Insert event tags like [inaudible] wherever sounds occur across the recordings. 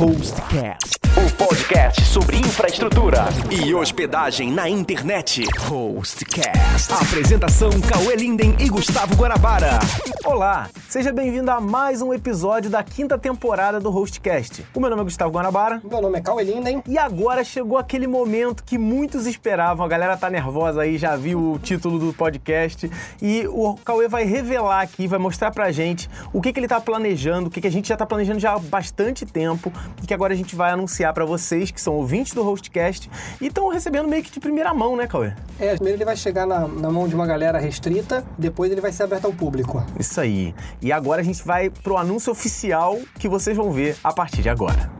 Hostcast. O podcast sobre infraestrutura e hospedagem na internet. Hostcast. Apresentação Cauê Linden e Gustavo Guarabara. Olá, seja bem-vindo a mais um episódio da quinta temporada do Hostcast. O meu nome é Gustavo Guanabara Meu nome é Cauê Linden. e agora chegou aquele momento que muitos esperavam. A galera tá nervosa aí, já viu o título do podcast e o Cauê vai revelar aqui, vai mostrar pra gente o que, que ele tá planejando, o que, que a gente já tá planejando já há bastante tempo e que agora a gente vai anunciar pra vocês que são ouvintes do Hostcast e estão recebendo meio que de primeira mão, né, Cauê? É, primeiro ele vai chegar na, na mão de uma galera restrita, depois ele vai ser aberto ao público. Isso aí. E agora a gente vai pro anúncio oficial que vocês vão ver a partir de agora.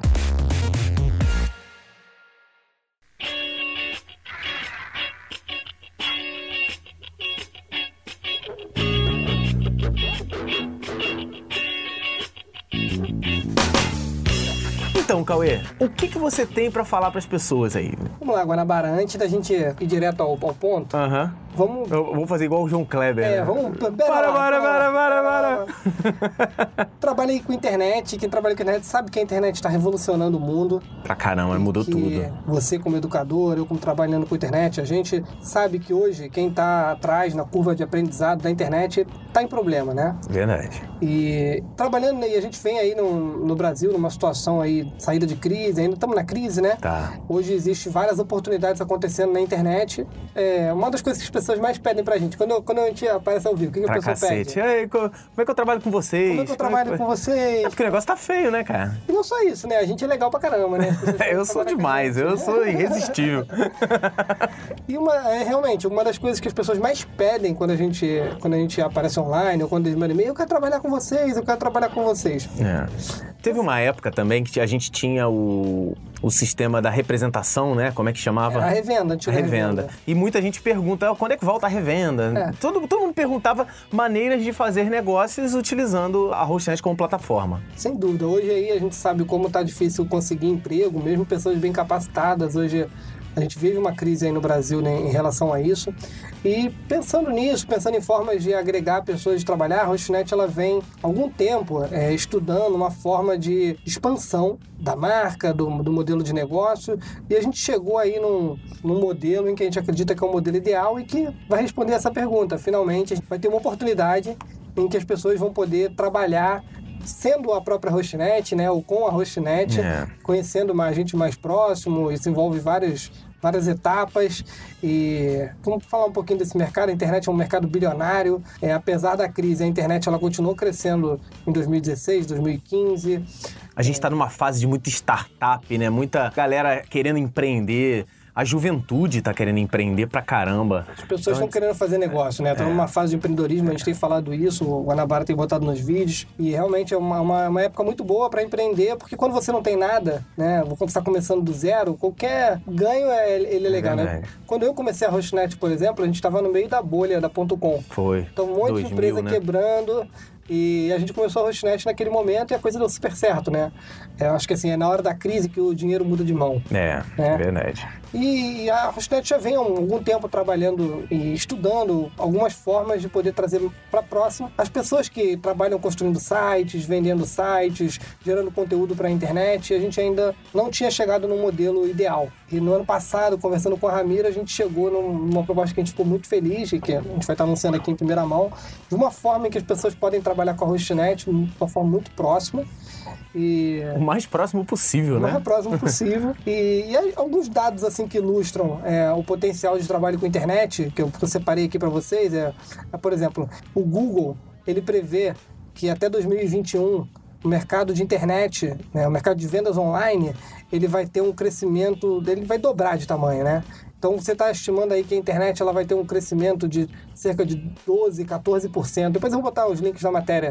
Então, Cauê, o que, que você tem pra falar pras pessoas aí? Vamos lá, Guanabara, antes da gente ir direto ao, ao ponto, Aham. Vamos... Eu vou fazer igual o João Kleber. É, né? vamos... Pera Para, para, para, para, para. Trabalhei com internet, quem trabalha com internet sabe que a internet está revolucionando o mundo. Pra caramba, mudou tudo. Você como educador, eu como trabalhando com internet, a gente sabe que hoje quem está atrás na curva de aprendizado da internet está em problema, né? Verdade. E trabalhando aí, a gente vem aí no, no Brasil numa situação aí, saída de crise, ainda estamos na crise, né? Tá. Hoje existe várias oportunidades acontecendo na internet. É uma das coisas que as pessoas mais pedem pra gente. Quando, quando a gente aparece ao vivo, o que, que a Pra pessoa cacete. pede? Aí, co- como é que eu trabalho com vocês? Como é que eu trabalho com É vocês? porque o negócio tá feio, né, cara? E não só isso, né? A gente é legal pra caramba, né? As pessoas [laughs] Eu sou com demais, eu sou irresistível. [laughs] E uma, é, realmente, uma das coisas que as pessoas mais pedem quando a gente, quando a gente aparece online ou quando eles mandam e-mail, eu quero trabalhar com vocês, eu quero trabalhar com vocês. É. Teve uma época também que a gente tinha o, o sistema da representação, né? Como é que chamava? A revenda, A revenda. E muita gente pergunta, "Ah, quando é que volta a revenda? É. Todo, todo mundo perguntava maneiras de fazer negócios utilizando a Hostnet como plataforma. Sem dúvida. Hoje aí a gente sabe como tá difícil conseguir emprego, mesmo pessoas bem capacitadas. Hoje a gente vive uma crise aí no Brasil né, em relação a isso. E pensando nisso, pensando em formas de agregar pessoas de trabalhar, a Hostnet ela vem há algum tempo é, estudando uma forma de expansão da marca, do, do modelo de negócio. E a gente chegou aí num, num modelo em que a gente acredita que é o modelo ideal e que vai responder essa pergunta. Finalmente, a gente vai ter uma oportunidade em que as pessoas vão poder trabalhar sendo a própria Hostnet, né, ou com a Hostnet, É. conhecendo mais gente mais próximo, isso envolve várias várias etapas e vamos falar um pouquinho desse mercado. A internet é um mercado bilionário. É, apesar da crise, a internet ela continuou crescendo em 2016, 2015. A gente tá numa fase de muita startup, né? Muita galera querendo empreender. A juventude tá querendo empreender pra caramba. As pessoas estão querendo fazer negócio, né? Estão numa fase de empreendedorismo, a gente tem falado isso, o Guanabara tem botado nos vídeos, e realmente é uma, uma, uma época muito boa para empreender, porque quando você não tem nada, né? Quando você está começando do zero, qualquer ganho é, ele é legal, né? verdade. Quando eu comecei a Hostnet, por exemplo, a gente estava no meio da bolha da ponto .com. Foi. Então, um monte 2000, de empresa né? quebrando. E a gente começou a Hostnet naquele momento e a coisa deu super certo, né? Eu acho que assim, é na hora da crise que o dinheiro muda de mão. É, É. verdade. E a Hostnet já vem há algum tempo trabalhando e estudando algumas formas de poder trazer para próximo as pessoas que trabalham construindo sites, vendendo sites, gerando conteúdo para a internet. E a gente ainda não tinha chegado no modelo ideal. E no ano passado, conversando com a Ramira, a gente chegou num- numa proposta que a gente ficou muito feliz e que a gente vai estar anunciando aqui em primeira mão, de uma forma em que as pessoas podem trabalhar com a Hostnet de uma forma muito próxima. E O mais próximo possível, o né? mais próximo possível. e, e alguns dados assim que ilustram é, o potencial de trabalho com internet, que eu, que eu separei aqui para vocês, é, é, por exemplo, o Google, ele prevê que até 2021 o mercado de internet, né, o mercado de vendas online, ele vai ter um crescimento, ele vai dobrar de tamanho, né? Então você está estimando aí que a internet ela vai ter um crescimento de cerca de 12, 14%. Depois eu vou botar os links na matéria.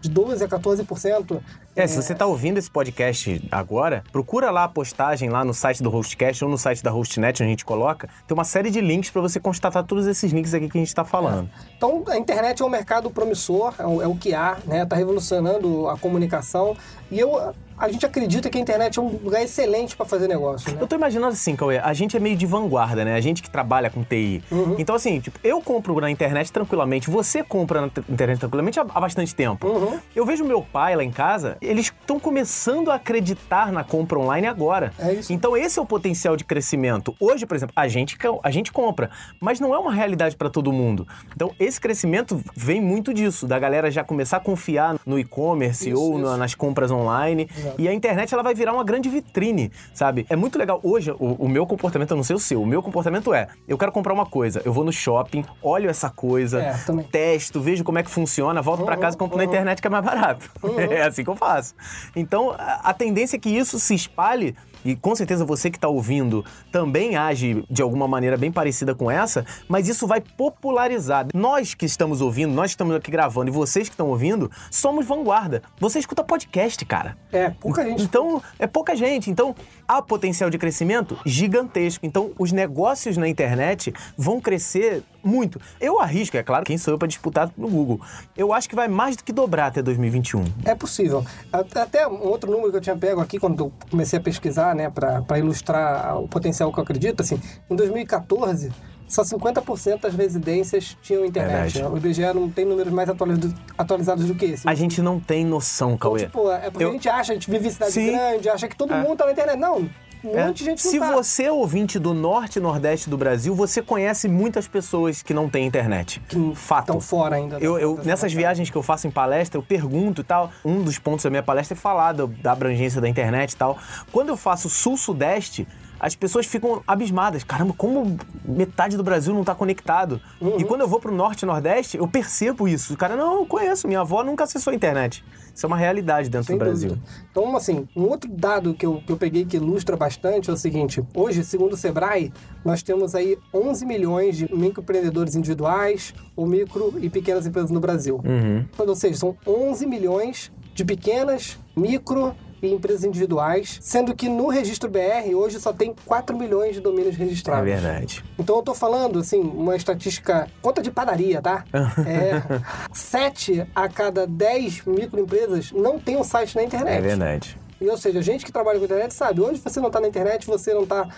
De 12 a 14%. É, se você tá ouvindo esse podcast agora, procura lá a postagem lá no site do Hostcast ou no site da Hostnet, onde a gente coloca. Tem uma série de links para você constatar todos esses links aqui que a gente tá falando. Então, a internet é um mercado promissor, é o, é o que há, né? Está revolucionando a comunicação. E eu a gente acredita que a internet é um lugar excelente para fazer negócio, né? Eu tô imaginando assim, Cauê, a gente é meio de vanguarda, né? A gente que trabalha com TI. Uhum. Então, assim, tipo, eu compro na internet tranquilamente, você compra na internet tranquilamente há, há bastante tempo. Uhum. Eu vejo meu pai lá em casa, eles estão começando a acreditar na compra online agora. É isso. Então, esse é o potencial de crescimento. Hoje, por exemplo, a gente, ca- a gente compra, mas não é uma realidade para todo mundo. Então, esse crescimento vem muito disso, da galera já começar a confiar no e-commerce ou isso. nas compras online. Exato. E a internet ela vai virar uma grande vitrine, sabe? É muito legal. Hoje, o, o meu comportamento, eu não sei o seu, o meu comportamento é: eu quero comprar uma coisa, eu vou no shopping, olho essa coisa, É, testo, vejo como é que funciona, volto pra casa e compro na uhum. internet que é mais barato. [laughs] É assim que eu faço. Então, a, a tendência é que isso se espalhe. E com certeza você que está ouvindo também age de alguma maneira bem parecida com essa, mas isso vai popularizar. Nós que estamos ouvindo, nós que estamos aqui gravando e vocês que estão ouvindo, somos vanguarda. Você escuta podcast, cara. É, pouca gente. Então, é pouca gente. Então, há potencial de crescimento gigantesco. Então, os negócios na internet vão crescer muito. Eu arrisco, é claro, quem sou eu para disputar no Google. Eu acho que vai mais do que dobrar até 2021. É possível. Até- um outro número que eu tinha pego aqui quando eu comecei a pesquisar, né, para ilustrar o potencial que eu acredito, assim, em 2014, só 50% das residências tinham internet. O IBGE não tem números mais atualizados, atualizados do que esse. A gente não tem noção, Então, Cauê. tipo, é porque Eu- a gente acha, a gente vive em cidade Sim. grande, acha que todo É. mundo tá na internet. Não, um É. monte de gente Se tá. você é ouvinte do norte e nordeste do Brasil, você conhece muitas pessoas que não têm internet. Que Fato. estão fora ainda. Eu, eu- nessas viagens que eu faço em palestra, eu pergunto e tal. Um dos pontos da minha palestra é falar da, da abrangência da internet e tal. Quando eu faço sul-sudeste, as pessoas ficam abismadas. Caramba, como metade do Brasil não está conectado? Uhum. E quando eu vou pro norte e nordeste, eu percebo isso. O cara, não, eu conheço, minha avó nunca acessou a internet. Isso é uma realidade dentro Sem do Brasil. dúvida. Então, assim, um outro dado que eu, que eu peguei que ilustra bastante é o seguinte: hoje, segundo o Sebrae, nós temos aí 11 milhões de microempreendedores individuais ou micro e pequenas empresas no Brasil. Uhum. Ou seja, são 11 milhões de pequenas, micro e empresas individuais, sendo que no registro BR hoje só tem 4 milhões de domínios É registrados. verdade. Então eu tô falando, assim, uma estatística, conta de padaria, tá? É, [laughs] 7 a cada 10 microempresas não tem um site na internet. É verdade. E, ou seja, a gente que trabalha com internet sabe, hoje você não está na internet, você não está.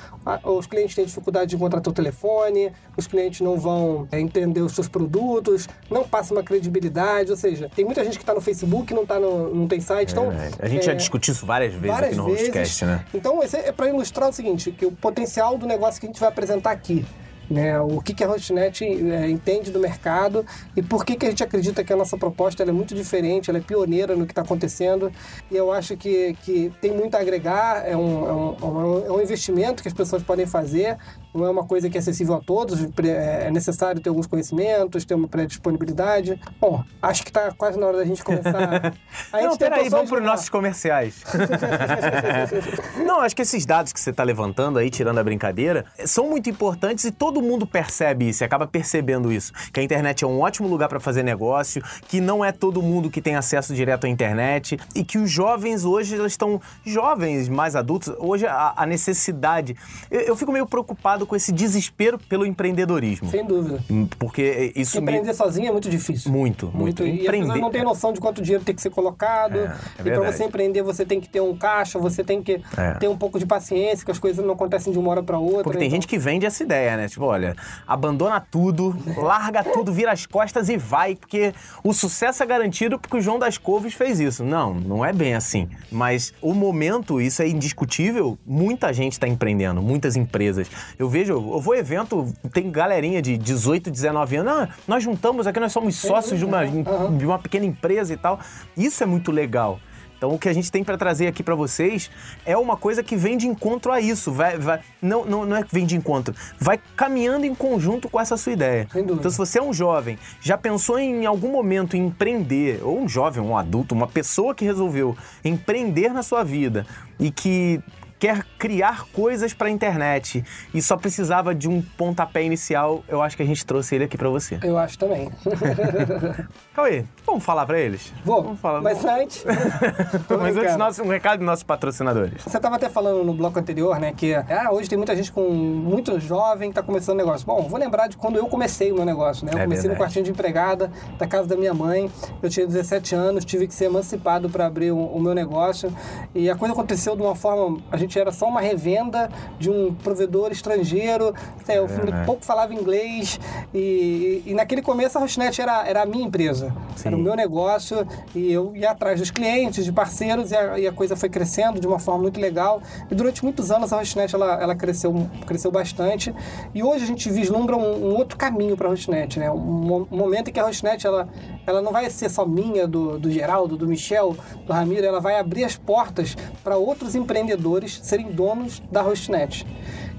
Os clientes têm dificuldade de encontrar teu telefone, os clientes não vão é, entender os seus produtos, não passa uma credibilidade, ou seja, tem muita gente que está no Facebook não, tá no, não tem site. Então, Verdade. A gente já é, discutiu isso várias vezes várias aqui no vezes. Hostcast, né? Então, esse é para ilustrar o seguinte, que o potencial do negócio que a gente vai apresentar aqui. Né, o que, que a Hostnet é, entende do mercado e por que, que a gente acredita que a nossa proposta é muito diferente, ela é pioneira no que está acontecendo. E eu acho que, que tem muito a agregar, é um, é, um, é um investimento que as pessoas podem fazer, não é uma coisa que é acessível a todos, pre- é necessário ter alguns conhecimentos, ter uma pré-disponibilidade. Bom, acho que está quase na hora da gente começar. A [laughs] Não, peraí, vamos para os nossos comerciais. [laughs] Não, acho que esses dados que você está levantando aí, tirando a brincadeira, são muito importantes e todo mundo percebe isso, acaba percebendo isso. Que a internet é um ótimo lugar para fazer negócio, que não é todo mundo que tem acesso direto à internet e que os jovens hoje eles estão jovens, mais adultos, hoje a, a necessidade. Eu, eu fico meio preocupado com esse desespero pelo empreendedorismo. Sem dúvida. Porque isso me. Empreender sozinho é muito difícil. Muito, muito. E as pessoas não têm noção de quanto dinheiro tem que ser colocado. É, é e para você empreender, você tem que ter um caixa, você tem que É. ter um pouco de paciência, que as coisas não acontecem de uma hora para outra. Porque tem então- gente que vende essa ideia, né? Tipo, olha, abandona tudo, [laughs] larga tudo, vira as costas e vai, porque o sucesso é garantido porque o João das Couves fez isso. Não, não é bem assim. Mas o momento, isso é indiscutível, muita gente está empreendendo, muitas empresas. Eu vejo, eu vou evento, tem galerinha de 18, 19 anos, ah, nós juntamos aqui, nós somos sócios de uma, Aham. de uma pequena empresa e tal. Isso é muito legal. Então, o que a gente tem para trazer aqui para vocês é uma coisa que vem de encontro a isso. Vai, vai, não, não, não é que vem de encontro, vai caminhando em conjunto com essa sua ideia. Sem dúvida. Então, se você é um jovem, já pensou em algum momento em empreender, ou um jovem, um adulto, uma pessoa que resolveu empreender na sua vida e que quer criar coisas para a internet e só precisava de um pontapé inicial, eu acho que a gente trouxe ele aqui para você. Eu acho também. [laughs] Cauê, vamos falar para eles? Vou, Vamos falar. mas antes... [laughs] Mas antes, nosso, um recado dos nossos patrocinadores. Você estava até falando no bloco anterior, né, que ah, hoje tem muita gente com muito jovem que está começando negócio. Bom, vou lembrar de quando eu comecei o meu negócio, né? Eu É comecei verdade. no quartinho de empregada da casa da minha mãe. Eu tinha 17 anos, tive que ser emancipado para abrir o, o meu negócio. E a coisa aconteceu de uma forma, a gente era só uma revenda de um provedor estrangeiro. É, eu verdade. pouco falava inglês e, e naquele começo a Rosnet era, era a minha empresa, Sim. era o meu negócio e eu ia atrás dos clientes, de parceiros e a, e a coisa foi crescendo de uma forma muito legal. E durante muitos anos a Rosnet ela, ela cresceu, cresceu bastante e hoje a gente vislumbra um, um outro caminho para a Rosnet, né? Um, um momento em que a Rosnet ela, ela não vai ser só minha, do, do Geraldo, do Michel, do Ramiro, ela vai abrir as portas para outros empreendedores serem donos da Rosnet.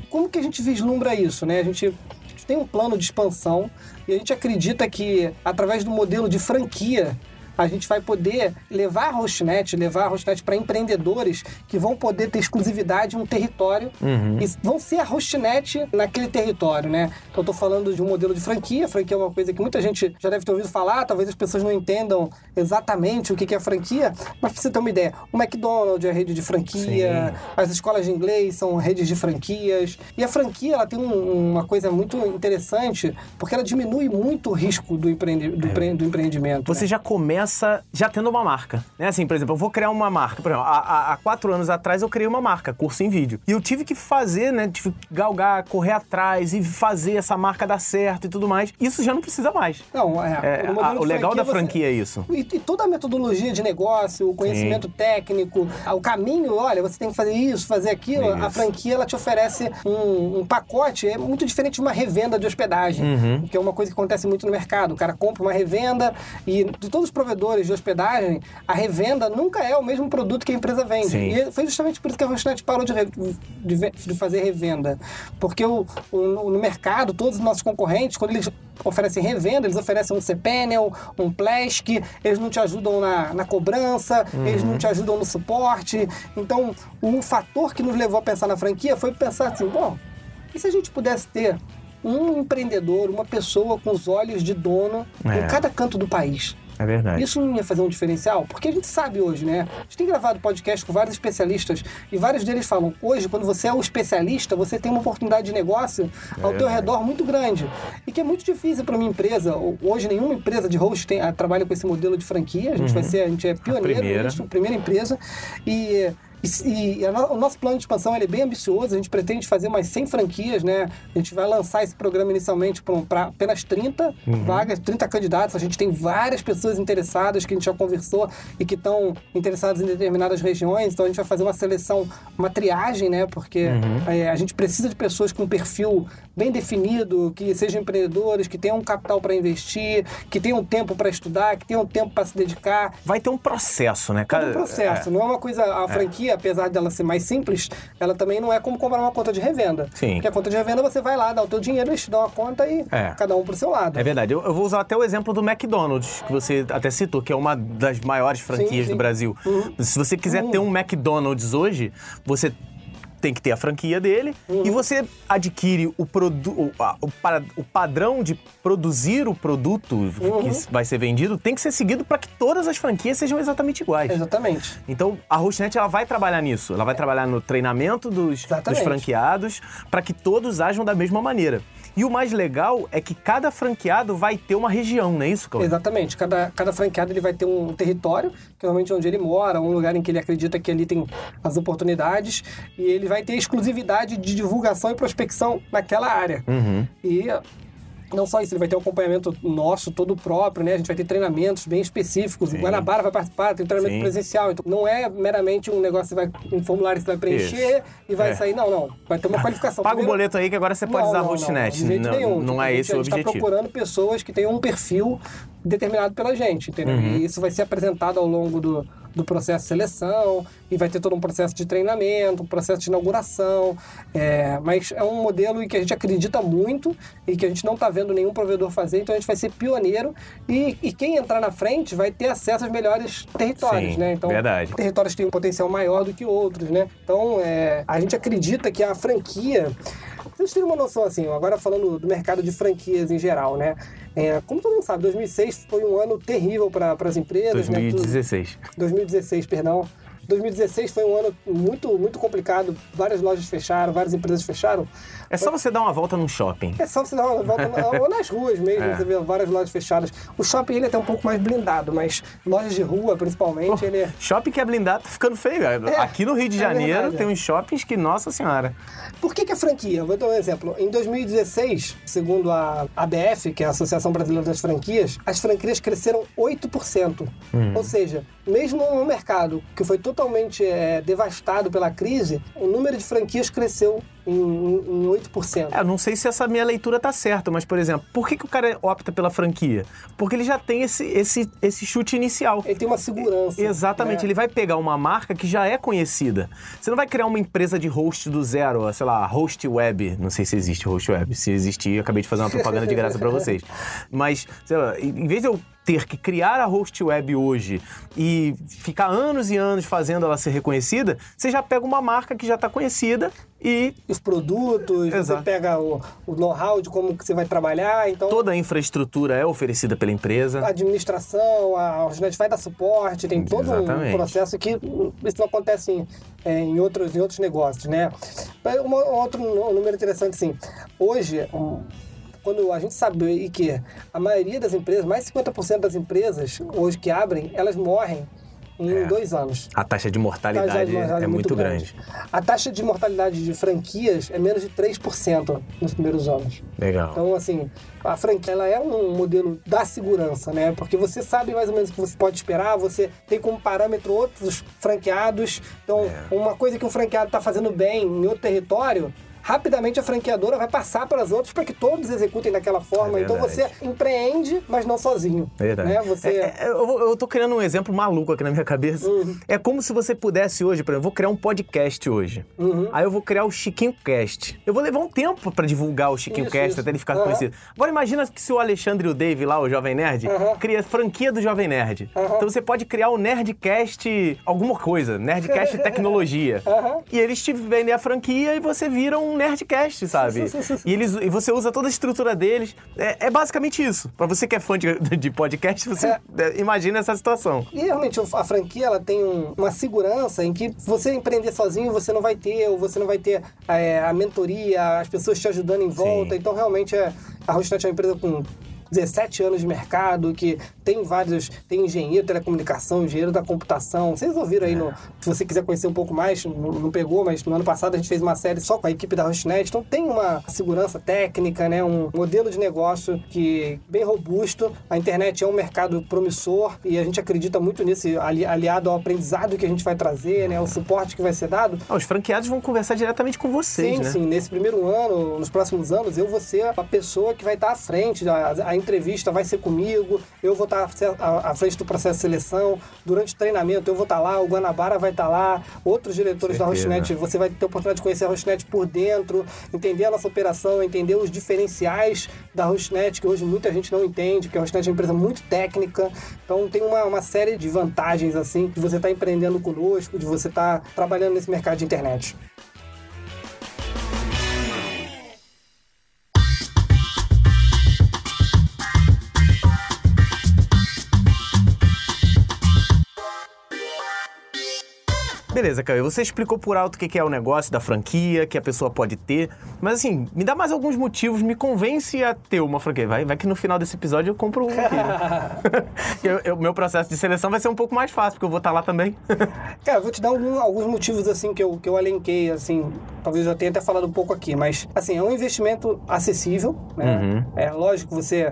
Como que a gente vislumbra isso, né? A gente tem um plano de expansão e a gente acredita que através do modelo de franquia a gente vai poder levar a Hostnet, levar a Hostnet para empreendedores que vão poder ter exclusividade em um território e vão ser a Hostnet naquele território, né? Então, eu tô falando de um modelo de franquia. Franquia é uma coisa que muita gente já deve ter ouvido falar, talvez as pessoas não entendam exatamente o que é franquia, mas para você ter uma ideia, o McDonald's é rede de franquia, as escolas de inglês são redes de franquias, e a franquia ela tem um- uma coisa muito interessante, porque ela diminui muito o risco do, empreende- do, empre- do empreendimento. Você né? já começa já tendo uma marca. Né? Assim, por exemplo, eu vou criar uma marca. Por exemplo, há, há- quatro anos atrás eu criei uma marca, curso em vídeo. E eu tive que fazer, né? Tive que galgar, correr atrás e fazer essa marca dar certo e tudo mais. Isso já não precisa mais. Não, é. É, a- o legal da você- franquia é isso. E, e toda a metodologia de negócio, o conhecimento técnico, o caminho, olha, você tem que fazer isso, fazer aquilo. Isso. A franquia ela te oferece um, um pacote, é muito diferente de uma revenda de hospedagem, Uhum. que é uma coisa que acontece muito no mercado. O cara compra uma revenda e de todos os provedores de hospedagem, a revenda nunca é o mesmo produto que a empresa vende. Sim. E foi justamente por isso que a Rosnet parou de, de de fazer revenda. Porque o, o- no mercado, todos os nossos concorrentes, quando eles oferecem revenda, eles oferecem um cPanel, um Plask, eles não te ajudam na, na cobrança, eles não te ajudam no suporte. Então, um fator que nos levou a pensar na franquia foi pensar assim, bom, e se a gente pudesse ter um empreendedor, uma pessoa com os olhos de dono É. em cada canto do país? É verdade. Isso não ia fazer um diferencial? Porque a gente sabe hoje, né? A gente tem gravado podcast com vários especialistas e vários deles falam: hoje, quando você é o especialista, você tem uma oportunidade de negócio ao teu redor muito grande. E que é muito difícil para uma empresa. Hoje, nenhuma empresa de host tem, trabalha com esse modelo de franquia. A gente vai ser, a gente é pioneiro primeira. nisso, primeira empresa. E. E, e a o nosso plano de expansão é bem ambicioso, a gente pretende fazer mais 100 franquias, né? A gente vai lançar esse programa inicialmente para apenas 30 vagas, 30 candidatos. A gente tem várias pessoas interessadas que a gente já conversou e que estão interessadas em determinadas regiões. Então a gente vai fazer uma seleção, uma triagem, né? Porque é, a gente precisa de pessoas com um perfil bem definido, que sejam empreendedores, que tenham um capital para investir, que tenham tempo para estudar, que tenham tempo para se dedicar. Vai ter um processo, né? Todo Cada- um processo. é. Não é uma coisa. A franquia, apesar dela ser mais simples, ela também não é como comprar uma conta de revenda. Sim. Porque a conta de revenda você vai lá, dá o teu dinheiro, eles te dão a conta e É. cada um pro seu lado. É verdade. Eu, eu vou usar até o exemplo do McDonald's, que você até citou, que é uma das maiores franquias Sim, sim. do Brasil. Se você quiser ter um McDonald's hoje, você tem que ter a franquia dele Uhum. e você adquire o, produ o, a- o, o padrão de produzir o produto Uhum. que vai ser vendido tem que ser seguido para que todas as franquias sejam exatamente iguais. Exatamente. Então, a Hostnet ela vai trabalhar nisso. Ela vai trabalhar no treinamento dos, dos franqueados para que todos ajam da mesma maneira. E o mais legal é que cada franqueado vai ter uma região, não é isso, Cauê? Exatamente. Cada, cada franqueado ele vai ter um território, que é normalmente onde ele mora, um lugar em que ele acredita que ali tem as oportunidades, e ele vai ter exclusividade de divulgação e prospecção naquela área. Uhum. E não só isso, ele vai ter um acompanhamento nosso, todo próprio, né? A gente vai ter treinamentos bem específicos. O Guanabara vai participar, tem treinamento Sim. presencial. Então, não é meramente um negócio que vai, um formulário que você vai preencher e vai É. sair. Não, não. Vai ter uma qualificação. Paga o Primeiro- boleto aí que agora você pode não, usar a não, não, Hostnet. jeito Não, nenhum. não é esse o A gente tá objetivo. procurando pessoas que tenham um perfil determinado pela gente, entendeu? Uhum. E isso vai ser apresentado ao longo do, do processo de seleção, e vai ter todo um processo de treinamento, um processo de inauguração. É, mas é um modelo em que a gente acredita muito e que a gente não está vendo nenhum provedor fazer, então a gente vai ser pioneiro e, e quem entrar na frente vai ter acesso aos melhores territórios, Sim, né? Então, verdade. territórios têm um potencial maior do que outros, né? Então, é, a gente acredita que a franquia. Vocês terem uma noção assim, agora falando do mercado de franquias em geral, né? É, como todo mundo sabe, 2006 foi um ano terrível para as empresas. Né? Tudo- 2016. 2016, perdão. 2016 foi um ano muito, muito complicado. Várias lojas fecharam, várias empresas fecharam. É só você dar uma volta num shopping. É só você dar uma volta ou nas ruas mesmo, É. você vê várias lojas fechadas. O shopping ele é até um pouco mais blindado, mas lojas de rua, principalmente, ele é. Shopping que é blindado tá ficando feio. Aqui no Rio de é Janeiro verdade. tem uns shoppings que, nossa senhora. Por que, que a franquia? Vou dar um exemplo. Em 2016, segundo a ABF, que é a Associação Brasileira das Franquias, as franquias cresceram 8%. Ou seja, mesmo um mercado que foi totalmente é, devastado pela crise, o número de franquias cresceu em, em, em 8%. É, eu não sei se essa minha leitura tá certa, mas, por exemplo, por que, que o cara opta pela franquia? Porque ele já tem esse, esse, esse chute inicial. Ele tem uma segurança. Exatamente, né? ele vai pegar uma marca que já é conhecida. Você não vai criar uma empresa de host do zero, sei lá, host web. Não sei se existe host web. Se existir, eu acabei de fazer uma propaganda de graça pra vocês. [laughs] Mas, sei lá, em vez de eu ter que criar a host web hoje e ficar anos e anos fazendo ela ser reconhecida, você já pega uma marca que já está conhecida e Os produtos, Exato. você pega o, o know-how de como que você vai trabalhar, então toda a infraestrutura é oferecida pela empresa. a administração, a Orginet vai dar suporte, tem todo Exatamente. um processo que isso não acontece em, é, em, outros, em outros negócios, né? Um outro nú- número interessante, assim, hoje, um, quando a gente sabe que a maioria das empresas, mais de 50% das empresas hoje que abrem, elas morrem em É. dois anos. A taxa de Taxa mortalidade de mortalidade é muito grande. A taxa de mortalidade de franquias é menos de 3% nos primeiros anos. Legal. Então, assim, a franquia ela é um modelo da segurança, né? Porque você sabe mais ou menos o que você pode esperar, você tem como parâmetro outros franqueados. Então, É. uma coisa que um franqueado está fazendo bem em outro território. Rapidamente a franqueadora vai passar para as outras para que todos executem daquela forma. É então você empreende, mas não sozinho. Verdade. Né? Você... É, é, eu, eu tô criando um exemplo maluco aqui na minha cabeça. Uhum. É como se você pudesse hoje, por exemplo, vou criar um podcast hoje. Uhum. Aí eu vou criar o Chiquinho Cast. Eu vou levar um tempo pra divulgar o Chiquinho Isso, Cast isso. até ele ficar Aham. conhecido. Agora imagina que se o Alexandre e o Dave lá, o Jovem Nerd, cria franquia do Jovem Nerd. Então você pode criar o Nerdcast alguma coisa, Nerdcast [laughs] Tecnologia. E eles te vendem a franquia e você vira um Nerdcast, sabe? E, eles, e você usa toda a estrutura deles. É, é basicamente isso. Pra você que é fã de, de podcast, você É. é, imagina essa situação. E realmente a franquia ela tem um- uma segurança em que você empreender sozinho você não vai ter, ou você não vai ter é, a mentoria, as pessoas te ajudando em volta. Sim. Então realmente é, a Rosnet é uma empresa com 17 anos de mercado, que tem vários. Tem engenheiro de telecomunicação, engenheiro da computação. Vocês ouviram aí, no, se você quiser conhecer um pouco mais, não, não pegou, mas no ano passado a gente fez uma série só com a equipe da Rosnet. Então tem uma segurança técnica, né? Um modelo de negócio que bem robusto. A internet é um mercado promissor e a gente acredita muito nisso, ali- aliado ao aprendizado que a gente vai trazer, né? O suporte que vai ser dado. Ah, os franqueados vão conversar diretamente com vocês, Sim, né? sim. Nesse primeiro ano, nos próximos anos, eu vou ser a pessoa que vai estar à frente. A, a entrevista vai ser comigo, eu vou estar à, à frente do processo de seleção. Durante o treinamento, eu vou estar lá, o Guanabara vai estar lá, outros diretores da Certeza. Rochinet. Você vai ter a oportunidade de conhecer a Rochinet por dentro, entender a nossa operação, entender os diferenciais da Rochinet, que hoje muita gente não entende, porque a Rochinet é uma empresa muito técnica. Então, tem uma, uma série de vantagens, assim, de você estar empreendendo conosco, de você estar trabalhando nesse mercado de internet. Beleza, Caio, você explicou por alto o que é o negócio da franquia, que a pessoa pode ter. Mas assim, me dá mais alguns motivos, me convence a ter uma franquia. Vai, vai que no final desse episódio eu compro aqui. né? [laughs] [laughs] Eu- eu- meu processo de seleção vai ser um pouco mais fácil, porque eu vou estar lá também. [laughs] Cara, eu vou te dar algum- alguns motivos assim que eu, que eu elenquei, assim, talvez eu tenha até falado um pouco aqui, mas assim, é um investimento acessível, né? Uhum. É lógico, você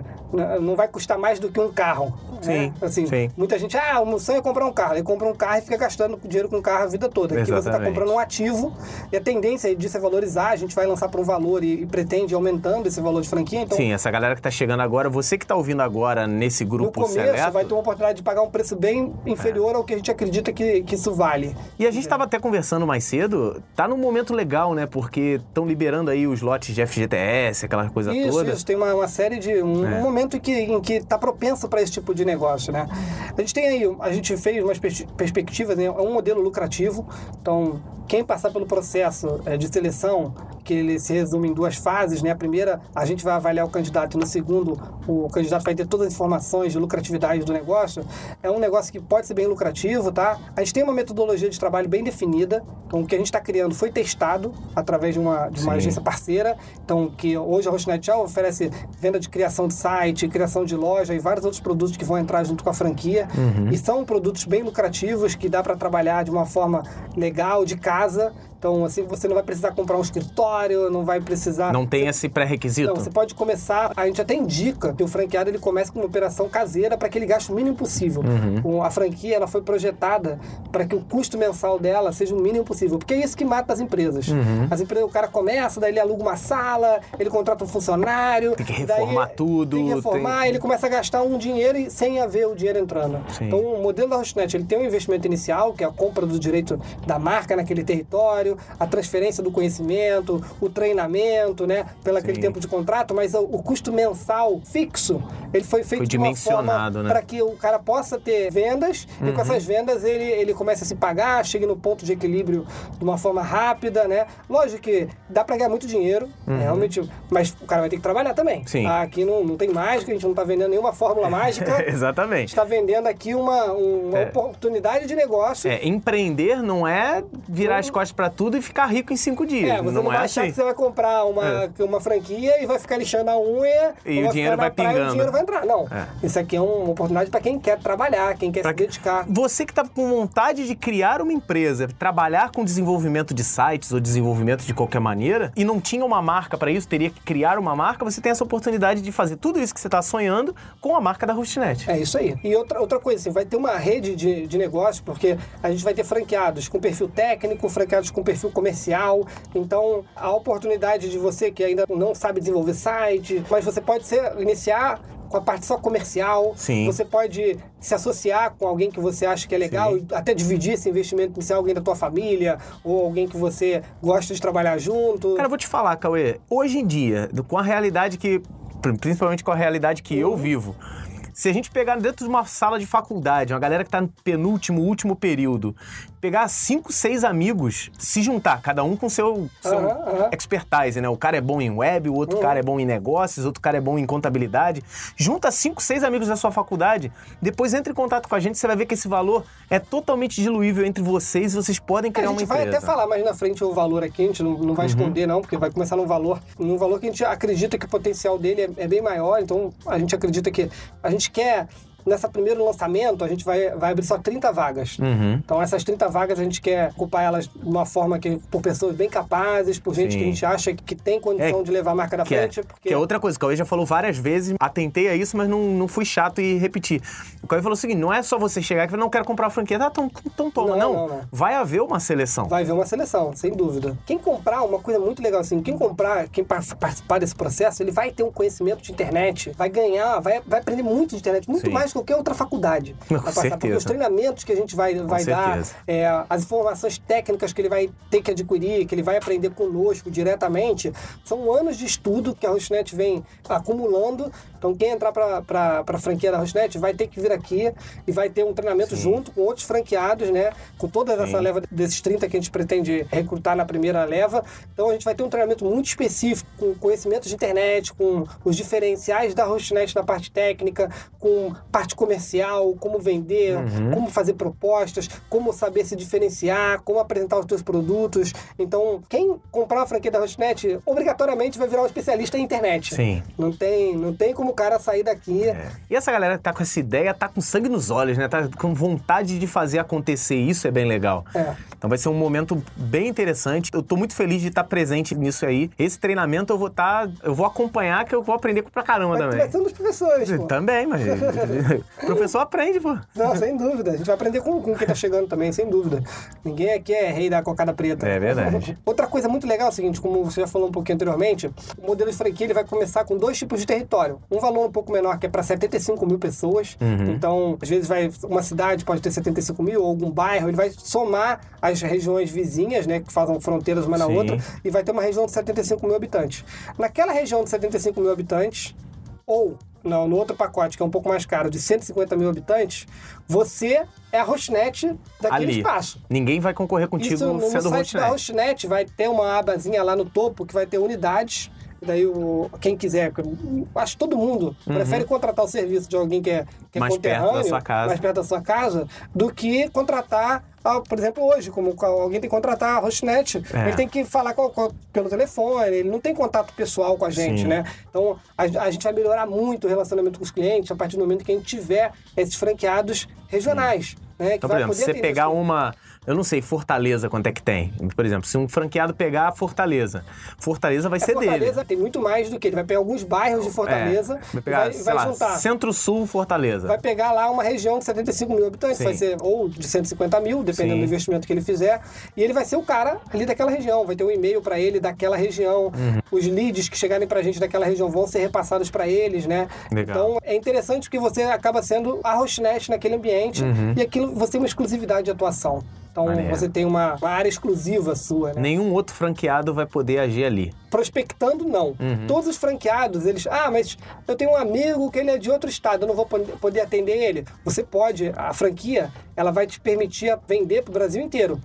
não vai custar mais do que um carro. Sim, né? Assim, sim. muita gente, ah, o meu sonho é comprar um carro. Ele compra um carro e fica gastando dinheiro com o carro vida toda. Aqui você está Exatamente. comprando um ativo e a tendência disso é valorizar. A gente vai lançar para um valor e, e pretende ir aumentando esse valor de franquia. Então, Sim, essa galera que tá chegando agora, você que tá ouvindo agora nesse no grupo começo seleto. vai ter uma oportunidade de pagar um preço bem inferior ao que a gente acredita que, que isso vale. E a gente estava até conversando mais cedo, tá num momento legal, né? Porque estão liberando aí os lotes de FGTS, aquela coisa Isso, toda. isso. Tem uma, uma série de. Um, É. momento em que, em que tá propenso para esse tipo de negócio, né? A gente tem aí, a gente fez umas pers- perspectivas, né? É um modelo lucrativo. Então, quem passar pelo processo eh, de seleção, que ele se resume em duas fases, né? A primeira, a gente vai avaliar o candidato, e no segundo, o candidato vai ter todas as informações de lucratividade do negócio. É um negócio que pode ser bem lucrativo, tá? A gente tem uma metodologia de trabalho bem definida. Então, o que a gente está criando foi testado através de uma, de uma agência parceira. Então, que hoje a Hostnet já oferece venda de criação de site, criação de loja e vários outros produtos que vão entrar junto com a franquia. Uhum. E são produtos bem lucrativos que dá para trabalhar de uma forma legal, de casa. Então, assim, você não vai precisar comprar um escritório, não vai precisar. Não tem esse pré-requisito? Não, você pode começar. A gente até indica que o franqueado ele comece com uma operação caseira para que ele gaste o mínimo possível. Uhum. A franquia ela foi projetada para que o custo mensal dela seja o mínimo possível, porque é isso que mata as empresas. Uhum. As empresas, o cara começa, daí ele aluga uma sala, ele contrata um funcionário, Tem que daí reformar tudo, tem que reformar, tem- ele começa a gastar um dinheiro sem haver o dinheiro entrando. Sim. Então, o modelo da Hostnet, ele tem um investimento inicial, que é a compra do direito da marca naquele território, a transferência do conhecimento, o treinamento, né, pelo aquele tempo de contrato, mas o, o custo mensal fixo, ele foi feito Foi de uma dimensionado, forma né? para que o cara possa ter vendas e Uhum. com essas vendas ele, ele começa a se pagar, chegue no ponto de equilíbrio de uma forma rápida, né? Lógico que dá para ganhar muito dinheiro, né, realmente, mas o cara vai ter que trabalhar também. Uhum. Sim. Aqui não, não tem mágica, a gente não tá vendendo nenhuma fórmula [laughs] mágica. [laughs] Exatamente. está vendendo aqui uma, uma É. oportunidade de negócio. É, empreender não é virar as costas pra tudo e ficar rico em cinco dias. É, você não, não, vai é achar assim. que você vai comprar uma, uma franquia e vai ficar lixando a unha E o dinheiro vai praia e pingando. o dinheiro vai entrar. Não. É. Isso aqui é uma oportunidade para quem quer trabalhar, quem quer Pra se dedicar. Você que está com vontade de criar uma empresa, trabalhar com desenvolvimento de sites ou desenvolvimento de qualquer maneira, e não tinha uma marca para isso, teria que criar uma marca, você tem essa oportunidade de fazer tudo isso que você está sonhando com a marca da Hostnet. É isso aí. E outra, outra coisa, assim, vai ter uma rede de, de negócio, porque a gente vai ter franqueados com perfil técnico, franqueados com perfil comercial. Então, a oportunidade de você que ainda não sabe desenvolver site, mas você pode ser, iniciar com a parte só comercial. Sim. Você pode se associar com alguém que você acha que é legal Sim. e até dividir esse investimento inicial, alguém da tua família ou alguém que você gosta de trabalhar junto. Cara, eu vou te falar, Cauê, hoje em dia, com a realidade que, principalmente com a realidade que Uhum. eu vivo, se a gente pegar dentro de uma sala de faculdade, uma galera que tá no penúltimo, último período, pegar cinco, seis amigos, se juntar, cada um com seu, seu Aham, aham. expertise, né? O cara é bom em web, o outro Uhum. cara é bom em negócios, outro cara é bom em contabilidade. Junta cinco, seis amigos da sua faculdade, depois entre em contato com a gente, você vai ver que esse valor é totalmente diluível entre vocês e vocês podem criar a uma gente vai empresa. até falar mais na frente o valor aqui, a gente não, não vai Uhum. esconder não, porque vai começar num valor, num valor que a gente acredita que o potencial dele é, é bem maior, então a gente acredita que a gente quer Nessa primeiro lançamento, a gente vai, vai abrir só 30 vagas. Uhum. Então, essas 30 vagas, a gente quer ocupar elas de uma forma que, por pessoas bem capazes, por gente Sim. que a gente acha que, que tem condição É, de levar a marca da é, frente. porque... que é outra coisa, o Cauê já falou várias vezes, atentei a isso, mas não, não fui chato e repeti. O Cauê falou o seguinte: não é só você chegar e falar, não quero comprar a franquia. Ah, então, então toma. Não, Não, não, não. Vai haver uma seleção. Vai haver uma seleção, sem dúvida. Quem comprar, uma coisa muito legal assim, quem comprar, quem par- participar desse processo, ele vai ter um conhecimento de internet, vai ganhar, vai, vai aprender muito de internet, muito Sim. mais que qualquer outra faculdade. Com passar, Porque certeza. os treinamentos que a gente vai, vai dar, é, as informações técnicas que ele vai ter que adquirir, que ele vai aprender conosco diretamente, são anos de estudo que a Rosnet vem acumulando. Então, quem entrar para a franquia da Rosnet vai ter que vir aqui e vai ter um treinamento Sim. junto com outros franqueados, né? Com toda essa Sim. leva desses 30 que a gente pretende recrutar na primeira leva. Então, a gente vai ter um treinamento muito específico, com conhecimentos de internet, com os diferenciais da Rosnet na parte técnica, com parte comercial, como vender, Uhum. como fazer propostas, como saber se diferenciar, como apresentar os seus produtos. Então, quem comprar uma franquia da Rosnet, obrigatoriamente vai virar um especialista em internet. Sim. Não tem, não tem como o cara sair daqui. É. E essa galera que tá com essa ideia tá com sangue nos olhos, né? Tá com vontade de fazer acontecer. Isso é bem legal. É. Então vai ser um momento bem interessante. Eu tô muito feliz de estar presente nisso aí. Esse treinamento eu vou estar. eu vou acompanhar, que eu vou aprender pra caramba também. vai ser um dos professores, pô. Também, mas. [laughs] o professor aprende, pô. Não, sem dúvida. A gente vai aprender com, com quem tá chegando também, sem dúvida. Ninguém aqui é rei da cocada preta. É verdade. Outra coisa muito legal é o seguinte, como você já falou um pouquinho anteriormente, o modelo de franquia ele vai começar com dois tipos de território. Um valor um pouco menor, que é para 75 mil pessoas. Uhum. Então, às vezes, vai uma cidade pode ter 75 mil, ou algum bairro, ele vai somar as regiões vizinhas, né, que fazem fronteiras uma na Sim. outra, e vai ter uma região de 75 mil habitantes. Naquela região de 75 mil habitantes, ou não, no outro pacote, que é um pouco mais caro, de 150 mil habitantes, você é a hostnet daquele Ali. espaço. Ninguém vai concorrer contigo Isso no sendo site da hostnet. Hostnet vai ter uma abazinha lá no topo que vai ter unidades. Daí, o, quem quiser, acho que todo mundo prefere contratar o serviço de alguém que é, que é Uhum. Mais perto da conterrâneo, sua casa. mais perto da sua casa, do que contratar, ah, por exemplo, hoje, como alguém tem que contratar a Hostnet, É. ele tem que falar com- com- pelo telefone, ele não tem contato pessoal com a gente, Sim. né? Então, a, a gente vai melhorar muito o relacionamento com os clientes a partir do momento que a gente tiver esses franqueados regionais. Né, que Então, por vai exemplo, você pegar os uma. Eu não sei, Fortaleza, quanto é que tem? Por exemplo, se um franqueado pegar Fortaleza, Fortaleza vai É, ser Fortaleza dele. tem muito mais do que ele vai pegar alguns bairros de Fortaleza É, vai e pegar, vai, vai lá, juntar. Centro-Sul, Fortaleza. Vai pegar lá uma região de 75 mil habitantes, Sim. vai ser ou de 150 mil, dependendo Sim. do investimento que ele fizer, e ele vai ser o cara ali daquela região, vai ter um e-mail para ele daquela região, Uhum. os leads que chegarem pra gente daquela região vão ser repassados para eles, né? Legal. Então é interessante porque você acaba sendo a hostnet naquele ambiente e aquilo você tem uma exclusividade de atuação. Então. Maneiro. você tem uma, uma área exclusiva sua, né? Nenhum outro franqueado vai poder agir ali. Prospectando, não. Uhum. Todos os franqueados, eles. Ah, mas eu tenho um amigo que ele é de outro estado, eu não vou poder atender ele. Você pode, a franquia, ela vai te permitir vender para o Brasil inteiro.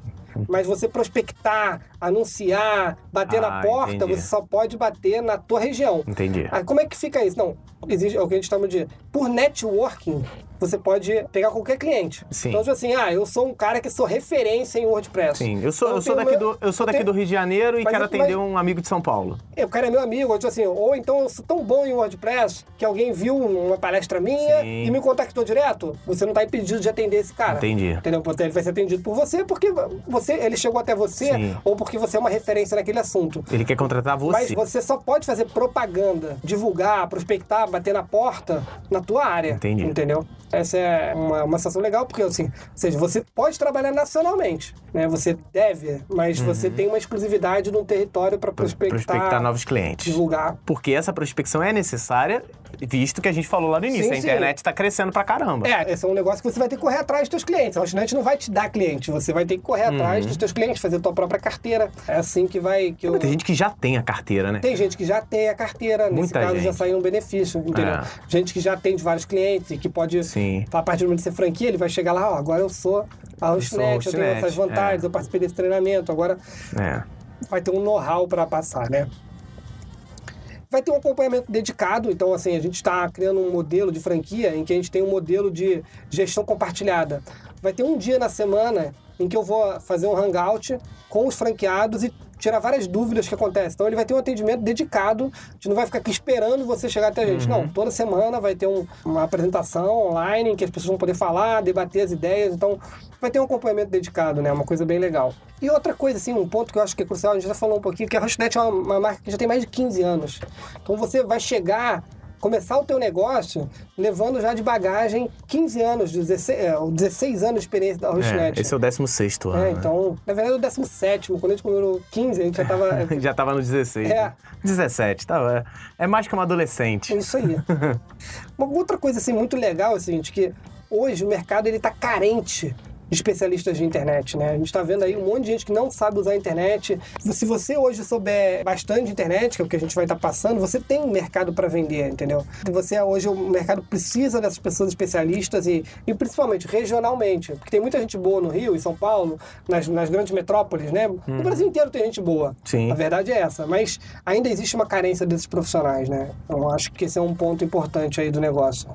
Mas você prospectar, anunciar, bater Ah, na porta, entendi. você só pode bater na tua região. Entendi. Ah, como é que fica isso? Não, existe é o que a gente chama de. Por networking, você pode pegar qualquer cliente. Sim. Então, tipo assim, ah, eu sou um cara que sou referência em WordPress. Sim, eu sou, Então, eu sou daqui, meu- do, eu sou daqui tenho- do Rio de Janeiro e Mas quero eu- atender mas- um amigo de São Paulo. o cara é meu amigo, ou, tipo assim, ou então eu sou tão bom em WordPress que alguém viu uma palestra minha Sim. e me contactou direto. Você não está impedido de atender esse cara. Entendi. Entendeu? Porque Ele vai ser atendido por você porque você, ele chegou até você Sim. ou porque você é uma referência naquele assunto. Ele quer contratar você. Mas você só pode fazer propaganda, divulgar, prospectar, bater na porta na tua área. Entendi. Entendeu? Essa é uma, uma sensação legal, porque assim, ou seja, você pode trabalhar nacionalmente, né? Você deve, mas você tem uma exclusividade num território para prospectar, Uhum. prospectar novos clientes. divulgar. Porque essa prospecção é necessária, visto que a gente falou lá no início. Sim, a internet está crescendo pra caramba. É, esse é um negócio que você vai ter que correr atrás dos teus clientes. A Hostnet não vai te dar cliente, você vai ter que correr Uhum. atrás dos teus clientes, fazer tua própria carteira. É assim que vai. Que eu... Tem gente que já tem a carteira, né? Tem gente que já tem a carteira, nesse Muita caso já gente. saiu um benefício, entendeu? É. Gente que já tem de vários clientes e que pode, Sim. a partir do momento de ser franquia, ele vai chegar lá, ó, agora eu sou a sou Hostnet, eu, tenho essas vantagens, é. eu participei desse treinamento, agora É. vai ter um know-how para passar, né? Vai ter um acompanhamento dedicado, então assim, a gente está criando um modelo de franquia em que a gente tem um modelo de gestão compartilhada. Vai ter um dia na semana em que eu vou fazer um hangout com os franqueados e tirar várias dúvidas que acontecem. Então ele vai ter um atendimento dedicado, a gente não vai ficar aqui esperando você chegar até a gente. Não, toda semana vai ter um- uma apresentação online em que as pessoas vão poder falar, debater as ideias. Então vai ter um acompanhamento dedicado, né? Uma coisa bem legal. E outra coisa, assim, um ponto que eu acho que é crucial, a gente já falou um pouquinho, que a Hostnet é uma, uma marca que já tem mais de 15 anos. Então você vai chegar, começar o teu negócio levando já de bagagem 15 anos, 16, é, 16 anos de experiência da É, Hostnet. esse é o 16 ano. É, né? então, na verdade, o 17, quando a gente comemorou 15, a gente já tava. [laughs] Já tava no 16. É. né? 17, tava. É mais que um adolescente. É isso aí. [laughs] Uma outra coisa assim muito legal é o seguinte, que hoje o mercado ele tá carente de especialistas de internet, né? A gente está vendo aí um monte de gente que não sabe usar a internet. Se você hoje souber bastante de internet, que é o que a gente vai estar passando, você tem um mercado para vender, entendeu? Você hoje o mercado precisa dessas pessoas especialistas e, e principalmente regionalmente, porque tem muita gente boa no Rio, em São Paulo, nas, nas grandes metrópoles, né? No Brasil inteiro tem gente boa. Sim. A verdade é essa, mas ainda existe uma carência desses profissionais, né? Então acho que esse é um ponto importante aí do negócio.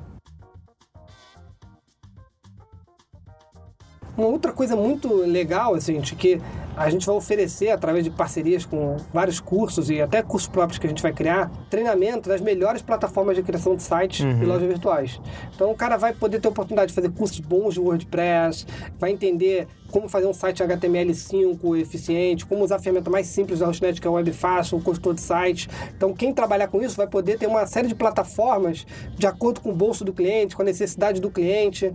Uma outra coisa muito legal, assim, de que a gente vai oferecer, através de parcerias com vários cursos e até cursos próprios que a gente vai criar, treinamento das melhores plataformas de criação de sites e lojas virtuais. Então o cara vai poder ter a oportunidade de fazer cursos bons de WordPress, vai entender como fazer um site HTML5 eficiente, como usar a ferramenta mais simples da Hostnet, que é o Webfácil, o construtor de site. Então, quem trabalhar com isso vai poder ter uma série de plataformas de acordo com o bolso do cliente, com a necessidade do cliente.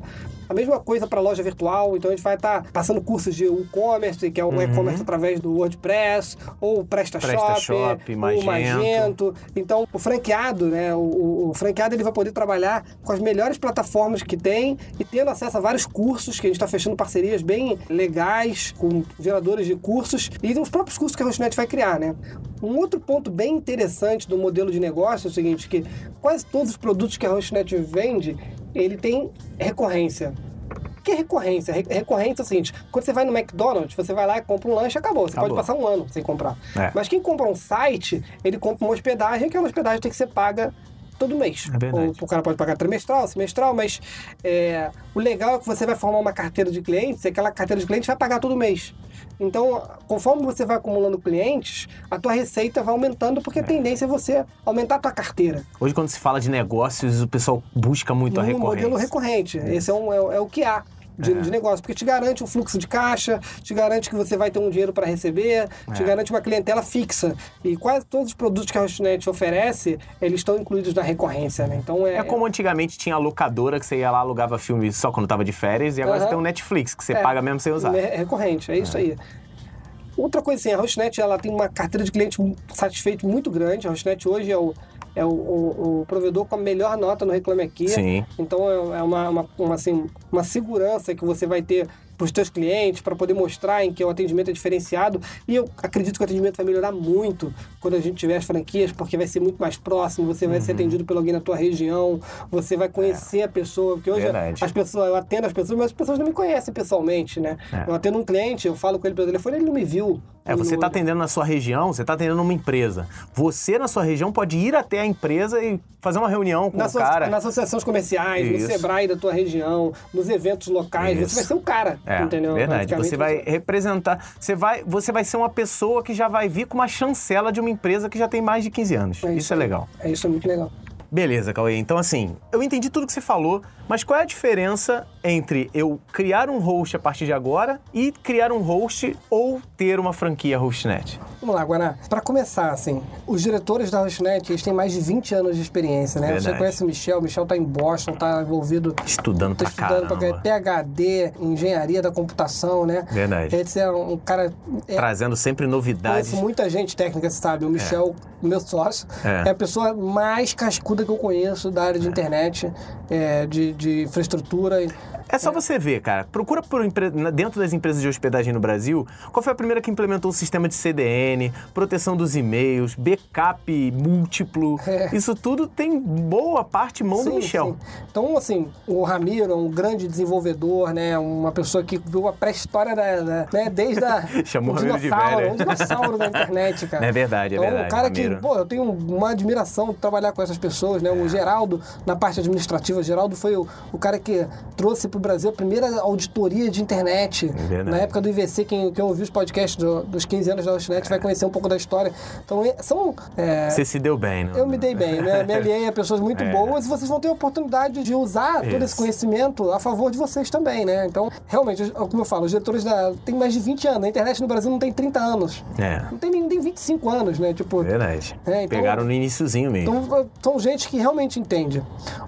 A mesma coisa para loja virtual, então a gente vai estar tá passando cursos de e-commerce, que é um e-commerce através do WordPress, ou PrestaShop, PrestaShop, ou Magento. Magento. Então, o franqueado, né, o, o franqueado ele vai poder trabalhar com as melhores plataformas que tem e tendo acesso a vários cursos, que a gente está fechando parcerias bem legais com geradores de cursos e os próprios cursos que a Hostnet vai criar, né? Um outro ponto bem interessante do modelo de negócio é o seguinte, que quase todos os produtos que a Hostnet vende, ele tem recorrência. O que é recorrência? Re- Recorrência é o seguinte: quando você vai no McDonald's, você vai lá e compra um lanche e acabou. Você Acabou. pode passar um ano sem comprar. É. Mas quem compra um site, ele compra uma hospedagem, que a hospedagem tem que ser paga todo mês. É verdade. Ou o cara pode pagar trimestral, semestral, mas é, o legal é que você vai formar uma carteira de clientes e aquela carteira de clientes vai pagar todo mês. Então, conforme você vai acumulando clientes, a tua receita vai aumentando, porque a tendência é você aumentar a tua carteira. Hoje, quando se fala de negócios, o pessoal busca muito a no recorrência. modelo recorrente. Esse é, um- é- é o que há. De, de negócio, porque te garante um fluxo de caixa, te garante que você vai ter um dinheiro para receber, te É. garante uma clientela fixa. E quase todos os produtos que a Hostnet oferece, eles estão incluídos na recorrência, né? Então é, É como antigamente tinha a locadora que você ia lá, alugava filme só quando tava de férias, e agora Aham. você tem o Netflix, que você É. paga mesmo sem usar. É recorrente, é isso aí. Outra coisa assim, a Hostnet ela tem uma carteira de clientes mu- satisfeito muito grande. A Hostnet hoje é o, é o, o- o provedor com a melhor nota no Reclame Aqui. Sim. Então é é uma, uma, uma, assim, uma segurança que você vai ter para os teus clientes, para poder mostrar em que o atendimento é diferenciado. E eu acredito que o atendimento vai melhorar muito quando a gente tiver as franquias, porque vai ser muito mais próximo, você vai ser Uhum. atendido por alguém na tua região, você vai conhecer a pessoa, porque hoje É. Verdade. as pessoas, eu atendo as pessoas, mas as pessoas não me conhecem pessoalmente, né? É. Eu atendo um cliente, eu falo com ele pelo telefone, ele não me viu. É, você está atendendo na sua região, você está atendendo numa empresa. Você, na sua região, pode ir até a empresa e fazer uma reunião com nas, o cara. nas associações comerciais, Isso. no Sebrae da tua região, nos eventos locais, Isso. você vai ser o cara, É, entendeu? verdade. Você vai representar. Você vai, você vai ser uma pessoa que já vai vir com uma chancela de uma empresa que já tem mais de 15 anos. É isso é aí. legal. É isso, é muito legal. Beleza, Cauê. Então, assim, eu entendi tudo que você falou, mas qual é a diferença entre eu criar um host a partir de agora e criar um host ou ter uma franquia HostNet? Vamos lá, Guaná. Pra começar, assim, os diretores da Hostnet, eles têm mais de 20 anos de experiência, né? Verdade. Você conhece o Michel, o Michel tá em Boston, tá envolvido Estudando Tô pra estudando pra caramba. PHD, engenharia da computação, né? Verdade. Esse é um cara. É, Trazendo sempre novidades. conheço muita gente técnica, sabe? O Michel, meu sócio, É. é. a pessoa mais cascuda que eu conheço da área de internet, é, de, de infraestrutura. É só você ver, cara. Procura por dentro das empresas de hospedagem no Brasil, qual foi a primeira que implementou o sistema de CDN, proteção dos e-mails, backup múltiplo. [laughs] É. Isso tudo tem boa parte mão do Sim, Michel. sim. Então, assim, o Ramiro é um grande desenvolvedor, né? Uma pessoa que viu a pré-história da, da- né? desde a [laughs] Chamou um o dinossauro, um dinossauro da internet, [laughs] cara. É verdade, é então, verdade, o cara Ramiro. que, pô, eu tenho uma admiração de trabalhar com essas pessoas, né? O Geraldo, na parte administrativa, o Geraldo foi o, o cara que trouxe pro Brasil a primeira auditoria de internet. verdade. na época do IVC, quem, quem ouviu os podcasts do- dos 15 anos da Hostnet vai conhecer um pouco da história. Então, é- são... é, Você se deu bem, né? eu me dei bem, né? Me aliei a pessoas muito [laughs] É. boas e vocês vão ter a oportunidade de usar todo Isso. esse conhecimento a favor de vocês também, né? Então, realmente, como eu falo, os diretores da. tem mais de 20 anos. A internet no Brasil não tem 30 anos. É, Não tem nem tem 25 anos, né? Tipo. verdade. É, então- Pegaram no iniciozinho mesmo. Então, são gente que realmente entende.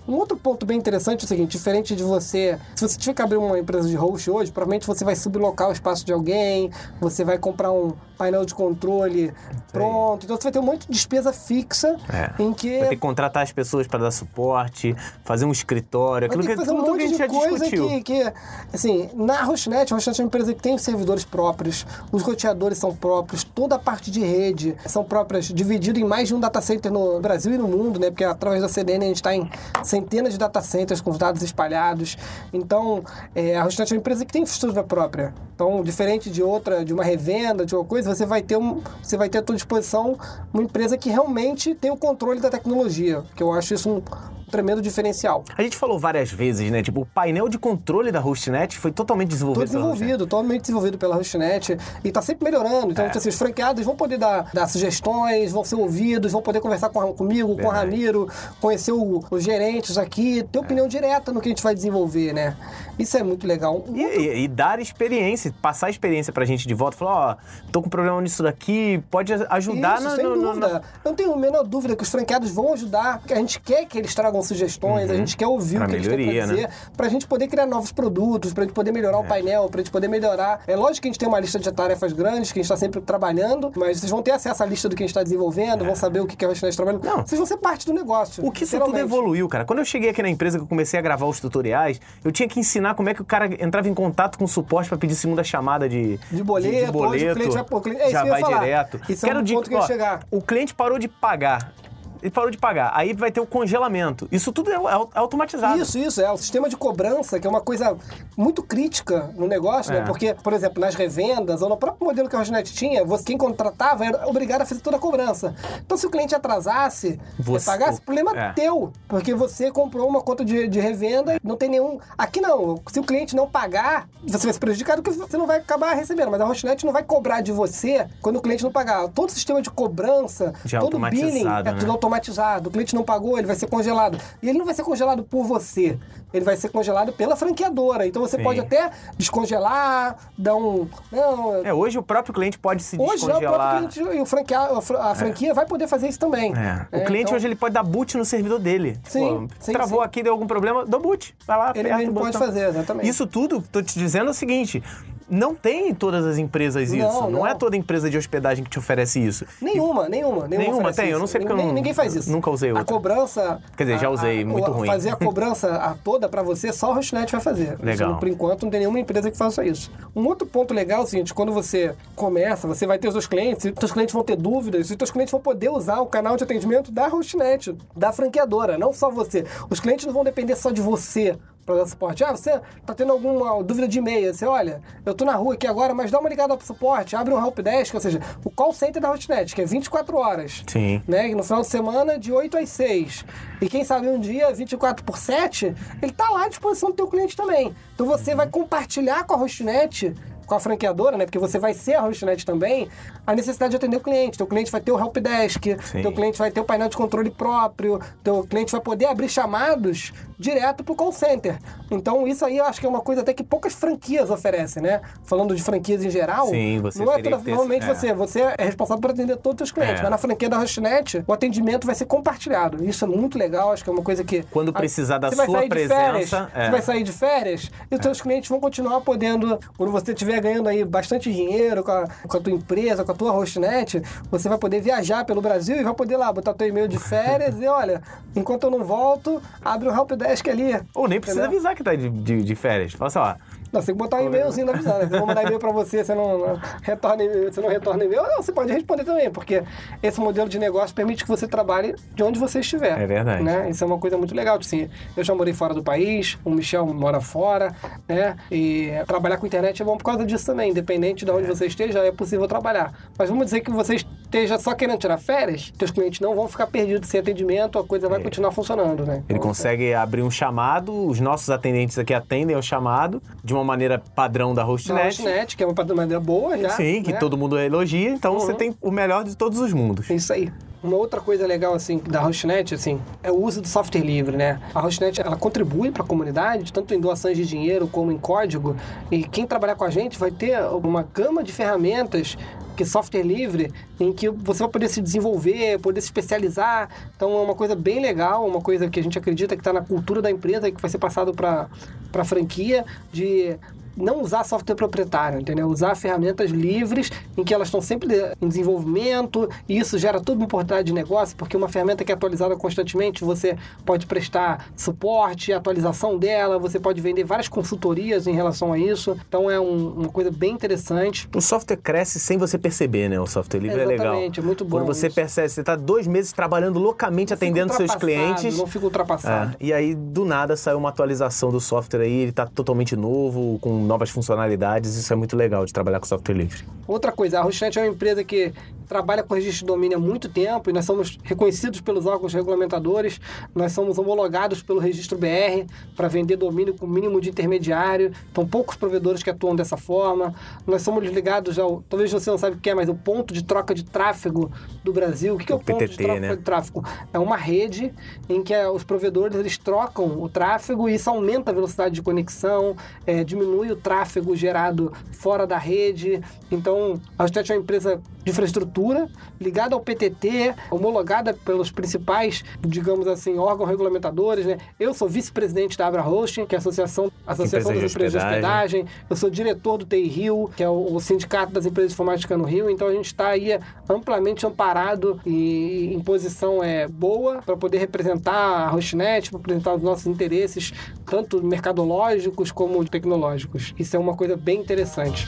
Um outro ponto bem interessante é o seguinte: diferente de você. Se você tiver que abrir uma empresa de host hoje, provavelmente você vai sublocar o espaço de alguém, você vai comprar um painel de controle pronto. Então você vai ter um monte de despesa fixa É. em que. Vai ter que contratar as pessoas para dar suporte, fazer um escritório, Vai aquilo ter que, que fazer um tudo que a monte gente já de coisa discutiu. que, que, assim, na Hostnet, a Hostnet é uma empresa que tem servidores próprios, os roteadores são próprios, toda a parte de rede são próprias, dividido em mais de um data center no Brasil e no mundo, né? Porque através da CDN a gente está em centenas de data centers com os dados espalhados. Então, é, a Hostnet é uma empresa que tem infraestrutura própria. Então, diferente de outra, de uma revenda, de uma coisa, você vai ter, um, você vai ter à tua disposição uma empresa que realmente tem o controle da tecnologia, que eu acho isso um tremendo diferencial. A gente falou várias vezes, né? Tipo, o painel de controle da HostNet foi totalmente desenvolvido. Todo desenvolvido, totalmente desenvolvido pela HostNet e tá sempre melhorando. Então, É. assim, os franqueados vão poder dar, dar sugestões, vão ser ouvidos, vão poder conversar com, comigo, com o Verdade. Ramiro, conhecer o- os gerentes aqui, ter opinião direta no que a gente vai desenvolver, né? Isso é muito legal. E, e- e dar experiência, passar a experiência pra gente de volta. Falar, ó, tô com problema nisso daqui, pode ajudar Isso, no, sem no- no- dúvida. na- Não tenho a menor dúvida que os franqueados vão ajudar, que a gente quer que eles tragam sugestões, a gente quer ouvir Uhum. Pra o que eles têm melhoria, pra dizer, né? pra gente poder criar novos produtos, pra gente poder melhorar o painel, pra gente poder melhorar. É lógico que a gente tem uma lista de tarefas grandes, que a gente tá sempre trabalhando, mas vocês vão ter acesso à lista do que a gente tá desenvolvendo, vão saber o que que é o restante trabalhando. Não. Vocês vão ser parte do negócio. O que isso tudo evoluiu, cara. Quando eu cheguei aqui na empresa que eu comecei a gravar os tutoriais, eu tinha que ensinar como é que o cara entrava em contato com o suporte pra pedir segunda chamada de, De boleto, de, boleto. hoje o cliente vai- cliente- é já que vai direto. Isso é um di- ponto que eu ia ó, chegar. O cliente parou de pagar. Ele parou de pagar. Aí vai ter o congelamento. Isso tudo é, é automatizado. Isso, isso. É o sistema de cobrança, que é uma coisa muito crítica no negócio, É. né? Porque, por exemplo, nas revendas ou no próprio modelo que a Rosnet tinha, você, quem contratava era obrigado a fazer toda a cobrança. Então, se o cliente atrasasse, Você- pagasse, o problema é. teu. Porque você comprou uma conta de, de revenda e não tem nenhum... Aqui não. Se o cliente não pagar, você vai se prejudicar do que você não vai acabar recebendo. Mas a Rosnet não vai cobrar de você quando o cliente não pagar. Todo o sistema de cobrança, Já todo o billing automatizado, é né? tudo automatizado. O cliente não pagou, ele vai ser congelado. E ele não vai ser congelado por você. Ele vai ser congelado pela franqueadora. Então você Sim. pode até descongelar, dar um. Não, É, hoje o próprio cliente pode se hoje o descongelar. próprio cliente e o franquea, a fran- a franquia vai poder fazer isso também. É. O É, cliente então, hoje ele pode dar boot no servidor dele. Sim, sim, travou sim. aqui, deu algum problema, dá boot. Vai lá, Ele mesmo pode fazer, exatamente. Isso tudo, tô te dizendo é o seguinte, não tem em todas as empresas isso. Não, Não, não. é toda empresa de hospedagem que te oferece isso. Nenhuma, nenhuma, nenhuma. Nenhuma tem? Eu isso. não sei porque eu Ninguém- não- Ninguém faz isso. nunca usei A outra. cobrança. Quer dizer, já a- usei, a- muito ruim. Fazer a cobrança a toda pra você, só a Rosnet vai fazer. Isso, Legal. por enquanto, não tem nenhuma empresa que faça isso. Um outro ponto legal é o seguinte: quando você começa, você vai ter os seus clientes, e os seus clientes vão ter dúvidas, e os seus clientes vão poder usar o canal de atendimento da Hostnet, da franqueadora, não só você. Os clientes não vão depender só de você para dar suporte. Ah, você tá tendo alguma dúvida de e-mail? Você, olha, eu tô na rua aqui agora, mas dá uma ligada pro suporte, abre um helpdesk, ou seja, o call center da Hostnet, que é 24 horas. Sim. Né? E No final de semana, de 8 às 6. E quem sabe um dia, 24 por 7, ele tá lá à disposição do teu cliente também. Então você vai compartilhar com a Hostnet com a franqueadora, né? Porque você vai ser a hostnet também, a necessidade de atender o cliente. Teu cliente vai ter o helpdesk, Sim. teu cliente vai ter o painel de controle próprio, teu cliente vai poder abrir chamados direto pro call center. Então isso aí eu acho que é uma coisa até que poucas franquias oferecem, né? Falando de franquias em geral, Sim, você não é toda, ter- normalmente é. você, você é responsável por atender todos os teus clientes, É. mas na franquia da Hostnet, o atendimento vai ser compartilhado. Isso é muito legal, acho que é uma coisa que... Quando precisar da sua de férias, presença, é. Você vai sair de férias e os seus clientes vão continuar podendo, quando você estiver ganhando aí bastante dinheiro com a, com a tua empresa, com a tua hostnet, você vai poder viajar pelo Brasil e vai poder lá botar teu e-mail de [laughs] férias e olha, enquanto eu não volto, abre o helpdesk ali. Ou nem precisa Entendeu? avisar que tá de, de, de férias. Fala assim, ó. Não, você tem que botar um e-mailzinho avisando. né? Eu vou mandar e-mail pra você, você não, não retorna e-mail, você não retorna e-mail. Não, você pode responder também, porque esse modelo de negócio permite que você trabalhe de onde você estiver. É verdade. Né? Isso é uma coisa muito legal. Assim, eu já morei fora do país, o Michel mora fora, né? E trabalhar com internet é bom por causa disso também. Independente de onde você esteja, é possível trabalhar. Mas vamos dizer que você esteja só querendo tirar férias, teus clientes não vão ficar perdidos sem atendimento, a coisa vai continuar funcionando, né? É. Ele Então, consegue abrir um chamado, os nossos atendentes aqui atendem ao chamado de uma maneira padrão da Hostnet. Hostnet, que é uma maneira boa já. Sim, que né? todo mundo elogia, então você Uhum. tem o melhor de todos os mundos. Isso aí. Uma outra coisa legal assim da Hostnet assim, é o uso do software livre, né? A Hostnet ela contribui para a comunidade, tanto em doações de dinheiro como em código, e quem trabalhar com a gente vai ter uma gama de ferramentas que software livre, em que você vai poder se desenvolver, poder se especializar. Então é uma coisa bem legal, uma coisa que a gente acredita que está na cultura da empresa e que vai ser passado para a franquia de não usar software proprietário, entendeu? Usar ferramentas livres em que elas estão sempre em desenvolvimento e isso gera toda uma oportunidade de negócio, porque uma ferramenta que é atualizada constantemente, você pode prestar suporte, atualização dela, você pode vender várias consultorias em relação a isso. Então é um- uma coisa bem interessante. O software cresce sem você perceber, né? O software livre é legal. Exatamente, é muito bom Quando você isso. percebe, você tá dois meses trabalhando loucamente, atendendo Fica seus clientes. Não fica ultrapassado. É, e aí, do nada, saiu uma atualização do software aí, ele tá totalmente novo, com novas funcionalidades. Isso é muito legal de trabalhar com software livre. Outra coisa, a Rochnet é uma empresa que trabalha com registro de domínio há muito tempo e nós somos reconhecidos pelos órgãos regulamentadores, nós somos homologados pelo Registro BR para vender domínio com mínimo de intermediário, então poucos provedores que atuam dessa forma. Nós somos ligados ao, talvez você não saiba o que é, mas o ponto de troca de tráfego do Brasil. O que, é o, ponto PTT, de troca né? de tráfego? É uma rede em que eh, os provedores eles trocam o tráfego e isso aumenta a velocidade de conexão, eh, diminui o tráfego gerado fora da rede. Então, a Austet é uma empresa de infraestrutura ligada ao PTT, homologada pelos principais, digamos assim, órgãos regulamentadores. Né? Eu sou vice-presidente da Abra Hosting, que é a Associação, Associação das Empresas de Hospedagem. Eu sou diretor do TI Rio, que é o, o sindicato das empresas de informática no Rio. Então, a gente está aí amplamente amparado e em posição é, boa para poder representar a Hostnet, para apresentar os nossos interesses, tanto mercadológicos como tecnológicos. Isso é uma coisa bem interessante.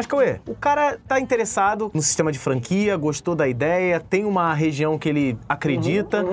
Mas, Cauê, o cara tá interessado no sistema de franquia, gostou da ideia, tem uma região que ele acredita.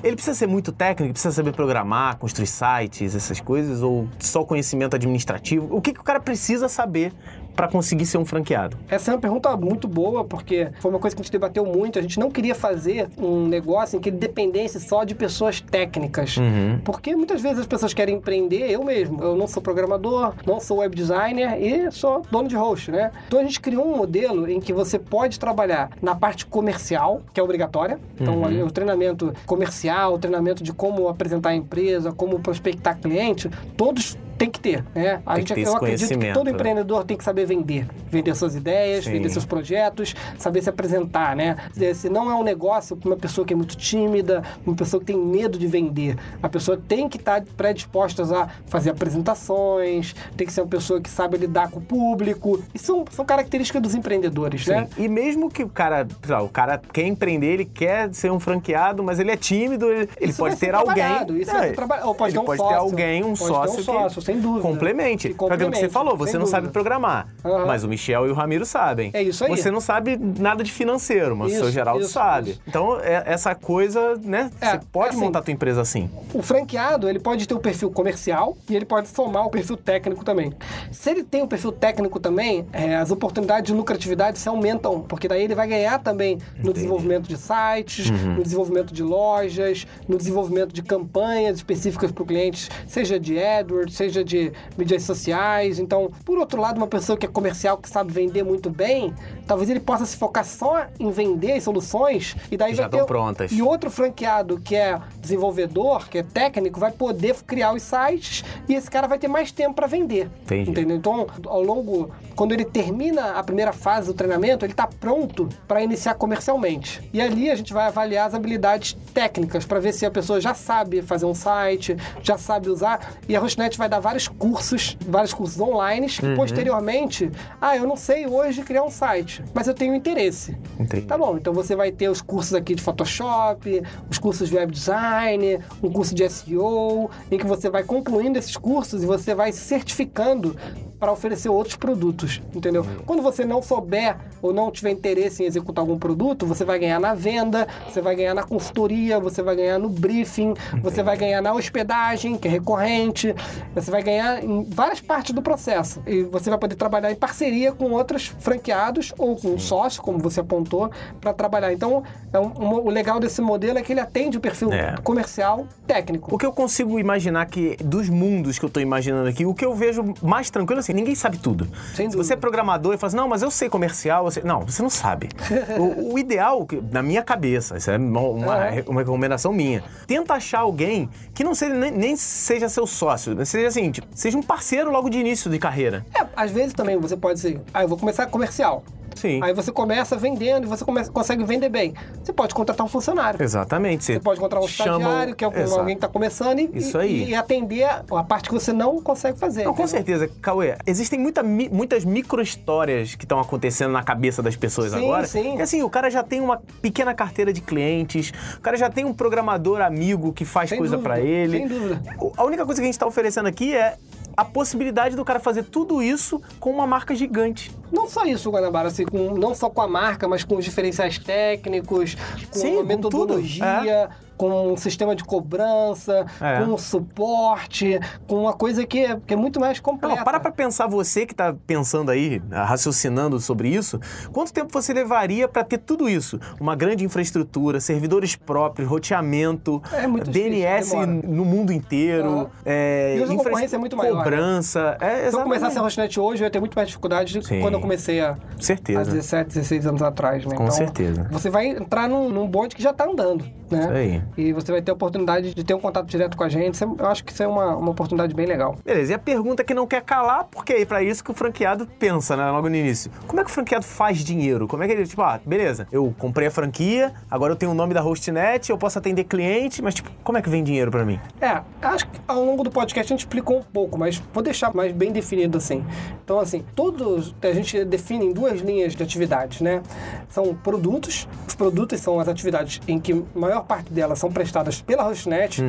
Ele precisa ser muito técnico, precisa saber programar, construir sites, essas coisas, ou só conhecimento administrativo? O que, que o cara precisa saber para conseguir ser um franqueado? Essa é uma pergunta muito boa, porque foi uma coisa que a gente debateu muito. A gente não queria fazer um negócio em que ele dependesse só de pessoas técnicas. Porque muitas vezes as pessoas querem empreender, eu mesmo. Eu não sou programador, não sou web designer e sou dono de host, né? Então a gente criou um modelo em que você pode trabalhar na parte comercial, que é obrigatória. Então o treinamento comercial, o treinamento de como apresentar a empresa, como prospectar cliente, todos tem que ter, né? A Tem gente, eu acredito que todo né? empreendedor tem que saber vender. Vender suas ideias, Sim. vender seus projetos, saber se apresentar, né? Se não é um negócio para uma pessoa que é muito tímida, uma pessoa que tem medo de vender. A pessoa tem que estar predisposta a fazer apresentações, tem que ser uma pessoa que sabe lidar com o público. Isso são, são características dos empreendedores, né? E mesmo que o cara, lá, o cara quer empreender, ele quer ser um franqueado, mas ele é tímido, ele, ele pode ser ter alguém. isso É, ou pode ele ter um pode sócio, ter alguém, um pode ter um sócio, sócio, sem dúvida. complemente. Aquilo que você complemente, falou, você sem não dúvida. sabe programar, Aham. mas o Michel e o Ramiro sabem. É isso aí. Você não sabe nada de financeiro, mas o seu Isso, Geraldo isso, sabe. isso. Então, é- essa coisa, né? É, você pode assim, montar a tua empresa assim. O franqueado, ele pode ter o perfil comercial e ele pode somar o perfil técnico também. Se ele tem o perfil técnico também, é, as oportunidades de lucratividade se aumentam, porque daí ele vai ganhar também no desenvolvimento de sites, no desenvolvimento de lojas, no desenvolvimento de campanhas específicas para o cliente, seja de AdWords, seja de mídias sociais. Então, por outro lado, uma pessoa que é comercial, que sabe vender muito bem, talvez ele possa se focar só em vender soluções e daí Que vai já ter... estão prontas. E outro franqueado que é desenvolvedor, que é técnico, vai poder criar os sites e esse cara vai ter mais tempo para vender. Entendi. Entendeu? Então, ao longo, quando ele termina a primeira fase do treinamento, ele está pronto para iniciar comercialmente. E ali a gente vai avaliar as habilidades técnicas para ver se a pessoa já sabe fazer um site, já sabe usar. E a Rosnet vai dar vários cursos, vários cursos online que Uhum. posteriormente, ah, eu não sei hoje criar um site, mas eu tenho interesse. Entendi. Tá bom, então você vai ter os cursos aqui de Photoshop, os cursos de web design, um curso de SEO, em que você vai concluindo esses cursos e você vai se certificando para oferecer outros produtos, entendeu? Quando você não souber ou não tiver interesse em executar algum produto, você vai ganhar na venda, você vai ganhar na consultoria, você vai ganhar no briefing, você vai ganhar na hospedagem, que é recorrente, você vai ganhar em várias partes do processo. E você vai poder trabalhar em parceria com outros franqueados ou com um sócio, como você apontou, para trabalhar. Então, é um- um- o legal desse modelo é que ele atende o perfil É. comercial técnico. O que eu consigo imaginar que, dos mundos que eu tô imaginando aqui, o que eu vejo mais tranquilo, assim, ninguém sabe tudo. Sem Se você é programador e fala assim, não, mas eu sei comercial, eu sei... não, você não sabe. [laughs] o, o ideal, na minha cabeça, isso é uma, uma, uma recomendação minha, tenta achar alguém que não seja, nem, nem seja seu sócio, seja assim, tipo, seja um parceiro logo de início de carreira. É, às vezes também você pode ser, ah, eu vou começar comercial. Sim. Aí você começa vendendo e você começa, consegue vender bem. Você pode contratar um funcionário. Exatamente. Você pode contratar um chama estagiário, que é Exato. alguém que está começando, e, Isso e- aí. e atender a, a parte que você não consegue fazer. Não, com certeza, Cauê. Existem muita, muitas micro-histórias que estão acontecendo na cabeça das pessoas Sim, agora. sim. E assim, o cara já tem uma pequena carteira de clientes, o cara já tem um programador amigo que faz Sem coisa pra ele. sem dúvida. A única coisa que a gente tá oferecendo aqui é a possibilidade do cara fazer tudo isso com uma marca gigante. Não só isso, Guanabara, assim, com, não só com a marca, mas com os diferenciais técnicos, com Sim, a metodologia. com um sistema de cobrança, É. com um suporte, com uma coisa que é, que é muito mais completa. Não, para pra pensar você que tá pensando aí, raciocinando sobre isso, quanto tempo você levaria para ter tudo isso? Uma grande infraestrutura, servidores próprios, roteamento, É DNS difícil, no mundo inteiro, é, E a concorrência é muito maior, né? cobrança. É, Se eu começasse a. Hostnet hoje, eu ia ter muito mais dificuldade do que Sim. quando eu comecei a, Certeza. há 17, 16 anos atrás, né? Com certeza. Você vai entrar num, num bonde que já tá andando, né? Isso aí. E você vai ter a oportunidade de ter um contato direto com a gente. Eu acho que isso é uma, uma oportunidade bem legal. Beleza, e a pergunta que não quer calar, porque é pra isso que o franqueado pensa, né, logo no início. Como é que o franqueado faz dinheiro? Como é que ele, tipo, ah, beleza, eu comprei a franquia, agora eu tenho o nome da hostnet, eu posso atender cliente, mas, tipo, como é que vem dinheiro pra mim? É, acho que ao longo do podcast a gente explicou um pouco, mas vou deixar mais bem definido assim. Então, assim, todos a gente define em duas linhas de atividades, né? São produtos. Os produtos são as atividades em que a maior parte delas são prestadas pela Hostnet.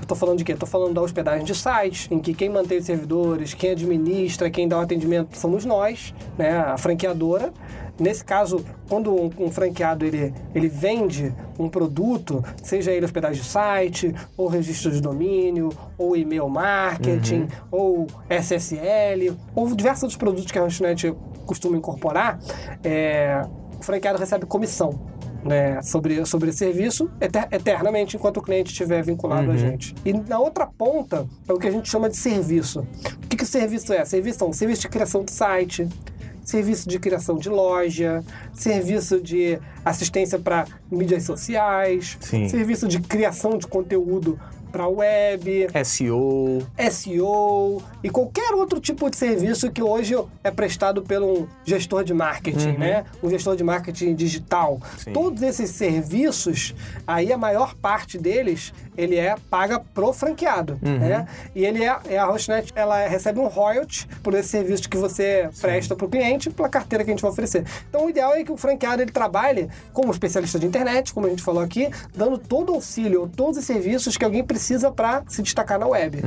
Eu tô falando de quê? Tô falando da hospedagem de sites, em que quem mantém os servidores, quem administra, quem dá o atendimento somos nós, né? A franqueadora. Nesse caso, quando um, um franqueado ele, ele vende um produto, seja ele hospedagem de site, ou registro de domínio, ou e-mail marketing, ou SSL, ou diversos outros produtos que a Hostnet costuma incorporar, é, o franqueado recebe comissão. Né, sobre, sobre esse serviço eter- eternamente enquanto o cliente estiver vinculado a gente. E na outra ponta é o que a gente chama de serviço. O que, que o serviço é? Serviço é um serviço de criação de site, serviço de criação de loja, serviço de assistência para mídias sociais, Sim. serviço de criação de conteúdo para web, SEO. SEO e qualquer outro tipo de serviço que hoje é prestado pelo gestor de marketing, né? Um gestor de marketing digital. Sim. Todos esses serviços, aí a maior parte deles, ele é paga pro franqueado, né? E ele é, é a Hostnet, ela recebe um royalty por esse serviço que você presta pro cliente, pela carteira que a gente vai oferecer. Então o ideal é que o franqueado ele trabalhe como especialista de internet, como a gente falou aqui, dando todo o auxílio, todos os serviços que alguém precisa para se destacar na web.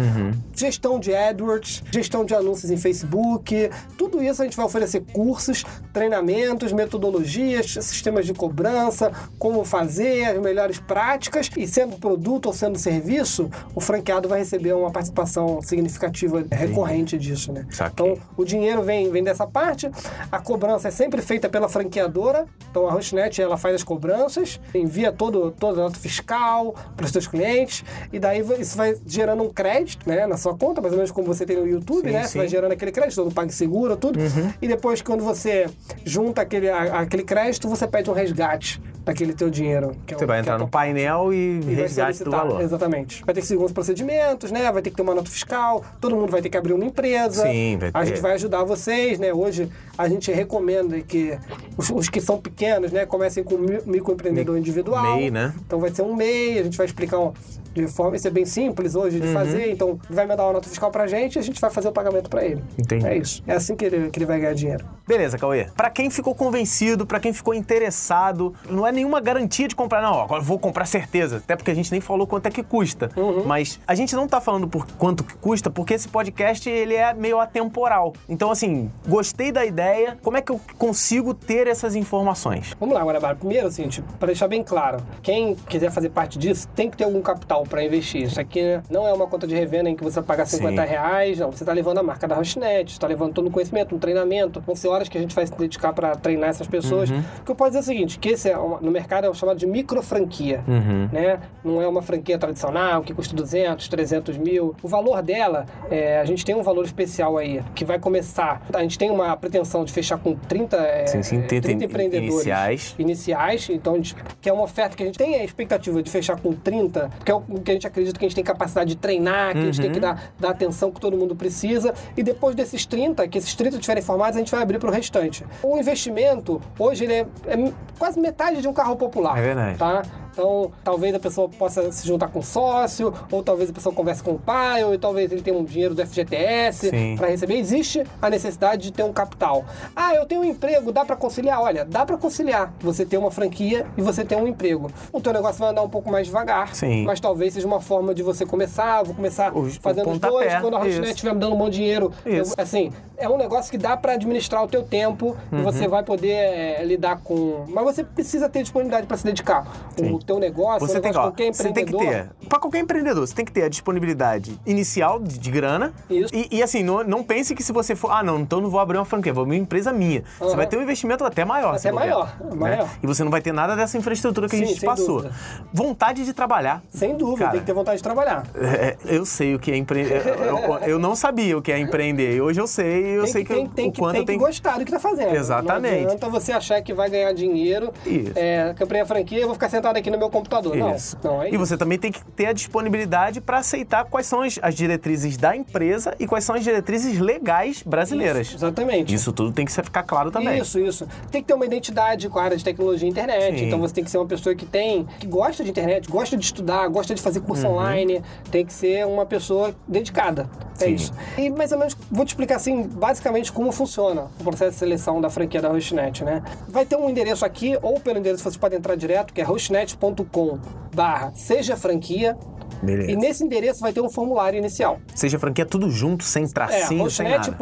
Gestão de AdWords, gestão de anúncios em Facebook, tudo isso a gente vai oferecer cursos, treinamentos, metodologias, sistemas de cobrança, como fazer, as melhores práticas e sendo produto ou sendo serviço, o franqueado vai receber uma participação significativa recorrente disso, né? Saquei. Então, o dinheiro vem, vem dessa parte, a cobrança é sempre feita pela franqueadora, então a Hostnet ela faz as cobranças, envia todo, toda a nota fiscal para os seus clientes, e daí isso vai gerando um crédito né, na sua conta, mais ou menos como você tem no YouTube, Sim, né? sim. Você vai gerando aquele crédito no PagSeguro, tudo, e depois quando você junta aquele, a- aquele crédito, você pede um resgate daquele teu dinheiro. que é Você o- vai é entrar a no painel e, e resgate do valor. Exatamente. Vai ter que seguir alguns procedimentos, né? Vai ter que ter uma nota fiscal, todo mundo vai ter que abrir uma empresa. Sim, vai A ter. gente vai ajudar vocês, né? Hoje a gente recomenda que os, os que são pequenos, né, comecem com mi- microempreendedor individual. MEI, né? Então vai ser um MEI, a gente vai explicar um- de forma. Isso é bem simples hoje Uhum. de fazer, então vai mandar uma nota fiscal pra gente e a gente vai fazer o pagamento pra ele. Entendi. É isso. É assim que ele, que ele vai ganhar dinheiro. Beleza, Cauê. Pra quem ficou convencido, pra quem ficou interessado, não é nenhuma garantia de comprar, não. Agora vou comprar certeza. Até porque a gente nem falou quanto é que custa. Uhum. Mas a gente não tá falando por quanto que custa, porque esse podcast ele é meio atemporal. Então, assim, gostei da ideia. Como é que eu consigo ter essas informações? Vamos lá, Guarabara. Primeiro, assim, tipo, para deixar bem claro, quem quiser fazer parte disso tem que ter algum capital para investir. Isso aqui não é uma conta de revenda em que você vai pagar 50 Sim. reais, não. Você está levando a marca da Hostnet, está levando todo o conhecimento, um treinamento. Vão ser horas que a gente vai se dedicar para treinar essas pessoas. Uhum. O que eu posso dizer é o seguinte, que esse é uma- no mercado é o chamado de micro franquia, Uhum. né? Não é uma franquia tradicional que custa 200, 300 mil. O valor dela, é, a gente tem um valor especial aí, que vai começar... A gente tem uma pretensão de fechar com 30, é, Sim, sim, 30 30 empreendedores iniciais. iniciais, então a gente, que é uma oferta que a gente tem a expectativa de fechar com 30, porque é o que a gente acredita que a gente tem capacidade de treinar, que a gente tem Uhum. que dar, dar atenção que todo mundo precisa, e depois desses 30, que esses 30 estiverem formados, a gente vai abrir para o restante. O investimento, hoje, ele é, é quase metade de um carro popular. É verdade. Tá? Então, talvez a pessoa possa se juntar com um sócio, ou talvez a pessoa converse com o pai, ou talvez ele tenha um dinheiro do FGTS para receber. Existe a necessidade de ter um capital. Ah, eu tenho um emprego, dá para conciliar? Olha, dá para conciliar. Você ter uma franquia e você ter um emprego. O teu negócio vai andar um pouco mais devagar, Sim. mas talvez seja uma forma de você começar. Vou começar O- o fazendo os dois. Quando a. Hotnet estiver me dando um bom dinheiro, eu- assim, é um negócio que dá para administrar o teu tempo Uhum. e você vai poder é, lidar com. Mas você precisa ter disponibilidade para se dedicar. O teu negócio, Você o tem, negócio ó, qualquer você tem que empreendedor. ter, pra qualquer empreendedor, você tem que ter a disponibilidade inicial de, de grana. Isso. E, e assim, não, não pense que se você for, ah, não, então não vou abrir uma franquia, vou abrir uma empresa minha. Você Aham. vai ter um investimento até maior. Até bobear, maior, né? maior. E você não vai ter nada dessa infraestrutura que a Sim, gente sem passou. dúvida. Vontade de trabalhar. Sem dúvida, Cara, tem que ter vontade de trabalhar. é, eu sei o que é empreender. Eu, eu- eu não sabia o que é empreender. Hoje eu sei, eu tem sei que, que, tem, eu- tem o que, quanto tem que gostar do que tá fazendo. Exatamente. Não adianta você achar que vai ganhar dinheiro. Isso. É, a franquia, eu vou ficar sentado aqui no meu computador. Isso. Não, não é e você também tem que ter a disponibilidade para aceitar quais são as, as diretrizes da empresa e quais são as diretrizes legais brasileiras. Isso, exatamente. Isso tudo tem que ficar claro também. Isso, isso. Tem que ter uma identidade com a área de tecnologia e internet. Sim. Então você tem que ser uma pessoa que tem, que gosta de internet, gosta de estudar, gosta de fazer curso online. Tem que ser uma pessoa dedicada. É Sim. isso. E mais ou menos vou te explicar assim, basicamente como funciona o processo de seleção da franquia da Hostnet, né? Vai ter um endereço aqui, ou pelo endereço você pode entrar direto, que é hostnet.com barra seja franquia. Beleza. E nesse endereço vai ter um formulário inicial. Seja franquia tudo junto, sem É, tracinho, sem nada.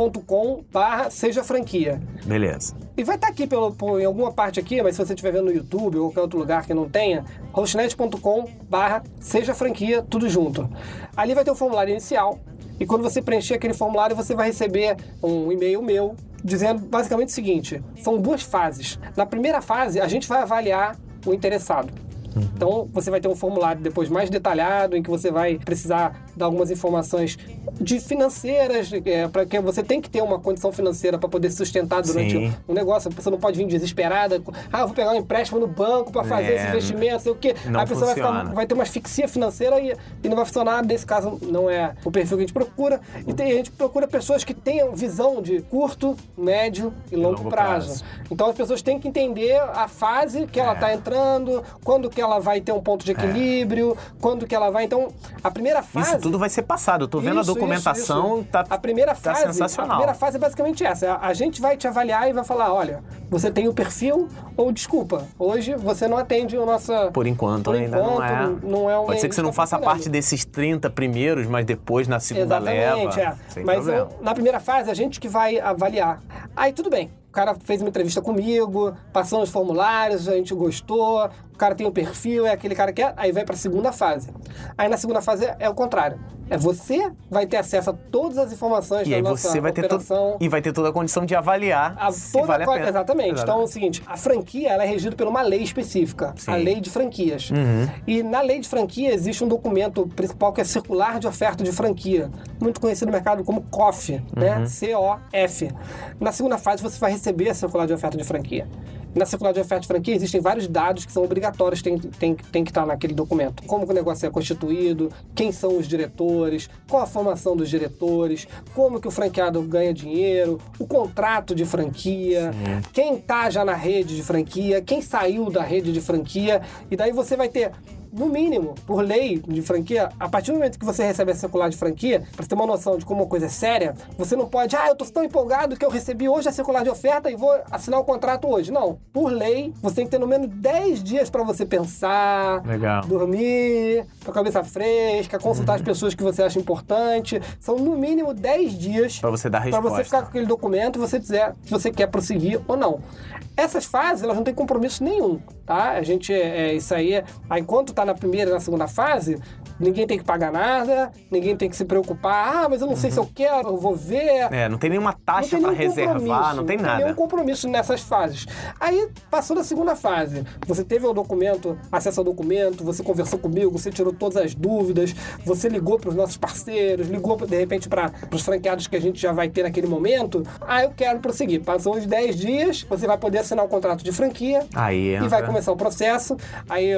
barra seja franquia. Beleza. E vai estar aqui pelo, por- em alguma parte aqui, mas se você estiver vendo no YouTube ou qualquer outro lugar que não tenha, hostnet.com barra seja franquia, tudo junto. Ali vai ter o formulário inicial. E quando você preencher aquele formulário, você vai receber um e-mail meu dizendo basicamente o seguinte: são duas fases. Na primeira fase, a gente vai avaliar o interessado. Então, você vai ter um formulário depois mais detalhado, em que você vai precisar dar algumas informações de financeiras, para que você tem que ter uma condição financeira para poder se sustentar durante Sim. um negócio. A pessoa não pode vir desesperada. Ah, eu vou pegar um empréstimo no banco para fazer É, esse investimento, sei o quê. não a pessoa vai, ficar- vai ter uma asfixia financeira e, e não vai funcionar. Nesse caso, não é o perfil que a gente procura. E tem- a gente procura pessoas que tenham visão de curto, médio e longo, longo prazo. prazo. Então as pessoas têm que entender a fase que ela É. está entrando, quando que ela vai ter um ponto de equilíbrio, quando que ela vai. Então, a primeira fase. Isso tudo vai ser passado. Eu tô vendo Isso, a documentação, isso, isso. tá a primeira tá fase, sensacional. A primeira fase é basicamente essa. A, gente vai te avaliar e vai falar, olha, você tem o perfil ou desculpa, hoje você não atende o nosso Por enquanto por ainda não enquanto, é. não é o Pode ser que você não tá faça parte desses 30 primeiros, mas depois na segunda Exatamente, leva. é. Mas eu- na primeira fase, a gente que vai avaliar. Aí tudo bem. O cara fez uma entrevista comigo, passou os formulários, a gente gostou, o cara tem um perfil, é aquele cara que é, aí vai pra segunda fase. Aí na segunda fase é, é o contrário. É você vai ter acesso a todas as informações E da aí nossa você vai ter operação. todo, e vai ter toda a condição de avaliar A se vale a co- pena. Exatamente. Então é o seguinte, a franquia ela é regida por uma lei específica, Sim. a lei de franquias. Uhum. E na lei de franquia existe um documento principal que é circular de oferta de franquia, muito conhecido no mercado como COF, né? Uhum. C-O-F. Na segunda fase você vai receber a circular de oferta de franquia. Na circular de oferta de franquia existem vários dados que são obrigatórios, tem, tem, tem que estar naquele documento. Como que o negócio é constituído, quem são os diretores, qual a formação dos diretores, como que o franqueado ganha dinheiro, o contrato de franquia, quem tá já na rede de franquia, quem saiu da rede de franquia, e daí você vai ter no mínimo, por lei de franquia, a partir do momento que você recebe a circular de franquia, para você ter uma noção de como uma coisa é séria, você não pode, ah, eu tô tão empolgado que eu recebi hoje a circular de oferta e vou assinar o contrato hoje. Não. Por lei, você tem que ter no menos 10 dias para você pensar, Legal. dormir, com a cabeça fresca, consultar as pessoas que você acha importante. São no mínimo 10 dias Pra você dar Pra você resposta. ficar com aquele documento e você dizer se você quer prosseguir ou não. Essas fases, elas não têm compromisso nenhum, tá? A gente, é, isso aí, é- enquanto tá na primeira e na segunda fase, ninguém tem que pagar nada, ninguém tem que se preocupar, ah, mas eu não sei se eu quero, eu vou ver. É, não tem nenhuma Não taxa tem pra nenhum reservar, compromisso, não tem nenhum nada. compromisso nessas fases. Aí passou da segunda fase. Você teve o documento, acesso ao documento, você conversou comigo, você tirou todas as dúvidas, você ligou para os nossos parceiros, ligou de repente para os franqueados que a gente já vai ter naquele momento. Ah, eu quero prosseguir. Passou uns 10 dias, você vai poder assinar o contrato de franquia. Aí E entra. vai começar o processo. Aí,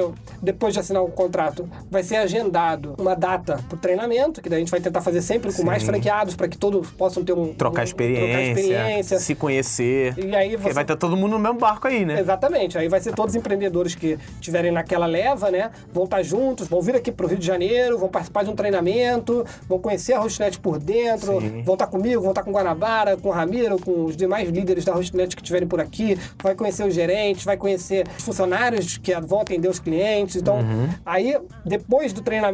depois de assinar o contrato, vai ser agendado uma data para o treinamento, que daí a gente vai tentar fazer sempre com mais Sim. franqueados para que todos possam ter um Trocar um- experiência, trocar experiência. se conhecer. E aí você- vai estar todo mundo no mesmo barco aí, né? Exatamente. Aí vai ser todos os empreendedores que tiverem naquela leva, né? Vão estar juntos, vão vir aqui para o Rio de Janeiro, vão participar de um treinamento, vão conhecer a Hostnet por dentro, Sim. vão estar comigo, vão estar com o Guanabara, com o Ramiro, com os demais líderes da Hostnet que estiverem por aqui, vai conhecer os gerentes, vai conhecer os funcionários que vão atender os clientes. Então, Uhum. aí, depois do treinamento,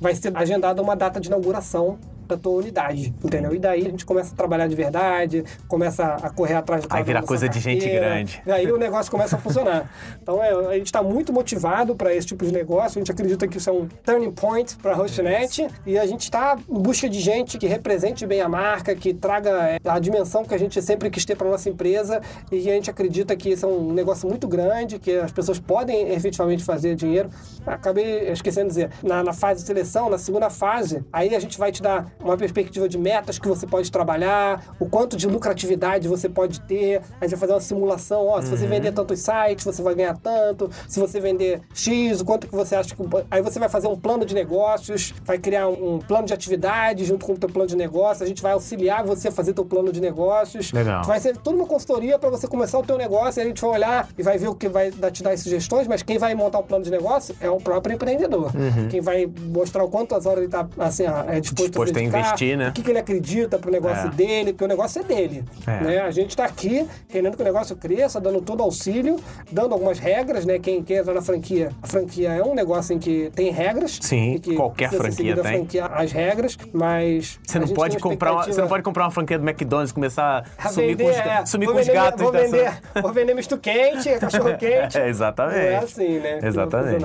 vai ser agendada uma data de inauguração da tua unidade, entendeu? E daí a gente começa a trabalhar de verdade, começa a correr atrás do Aí vira coisa de gente grande. E aí o negócio começa a funcionar. [laughs] Então é, a gente está muito motivado para esse tipo de negócio, a gente acredita que isso é um turning point para a Hostnet e a gente está em busca de gente que represente bem a marca, que traga é, a dimensão que a gente sempre quis ter para nossa empresa e a gente acredita que isso é um negócio muito grande, que as pessoas podem efetivamente fazer dinheiro. Acabei esquecendo de dizer, na, na fase de seleção, na segunda fase, aí a gente vai te dar uma perspectiva de metas que você pode trabalhar, o quanto de lucratividade você pode ter, a gente vai fazer uma simulação, ó, se você vender tantos sites, você vai ganhar tanto, se você vender X, o quanto que você acha que... Aí você vai fazer um plano de negócios, vai criar um, plano de atividade junto com o teu plano de negócio, a gente vai auxiliar você a fazer teu plano de negócios. Legal. Vai ser toda uma consultoria para você começar o teu negócio, e a gente vai olhar e vai ver o que vai te dar as sugestões, mas quem vai montar o plano de negócio é o próprio empreendedor. Quem vai mostrar o quantas horas ele está assim, é disposto, Disposto a investir, né? O que, que ele acredita pro negócio É. dele, porque o negócio é dele. É. Né? A gente está aqui querendo que o negócio cresça, dando todo auxílio, dando algumas regras, né? Quem quer entrar na franquia, a franquia é um negócio em que tem regras. Sim, que qualquer franquia tem. franquia, as regras, mas. Você não, pode comprar uma, você não pode comprar uma franquia do McDonald's e começar a a sumir com vender, os, ga- é, sumir com os vender- gatos Vou vender, [laughs] vou vender misto quente, [laughs] cachorro quente. É, exatamente. Não é assim, né? Exatamente.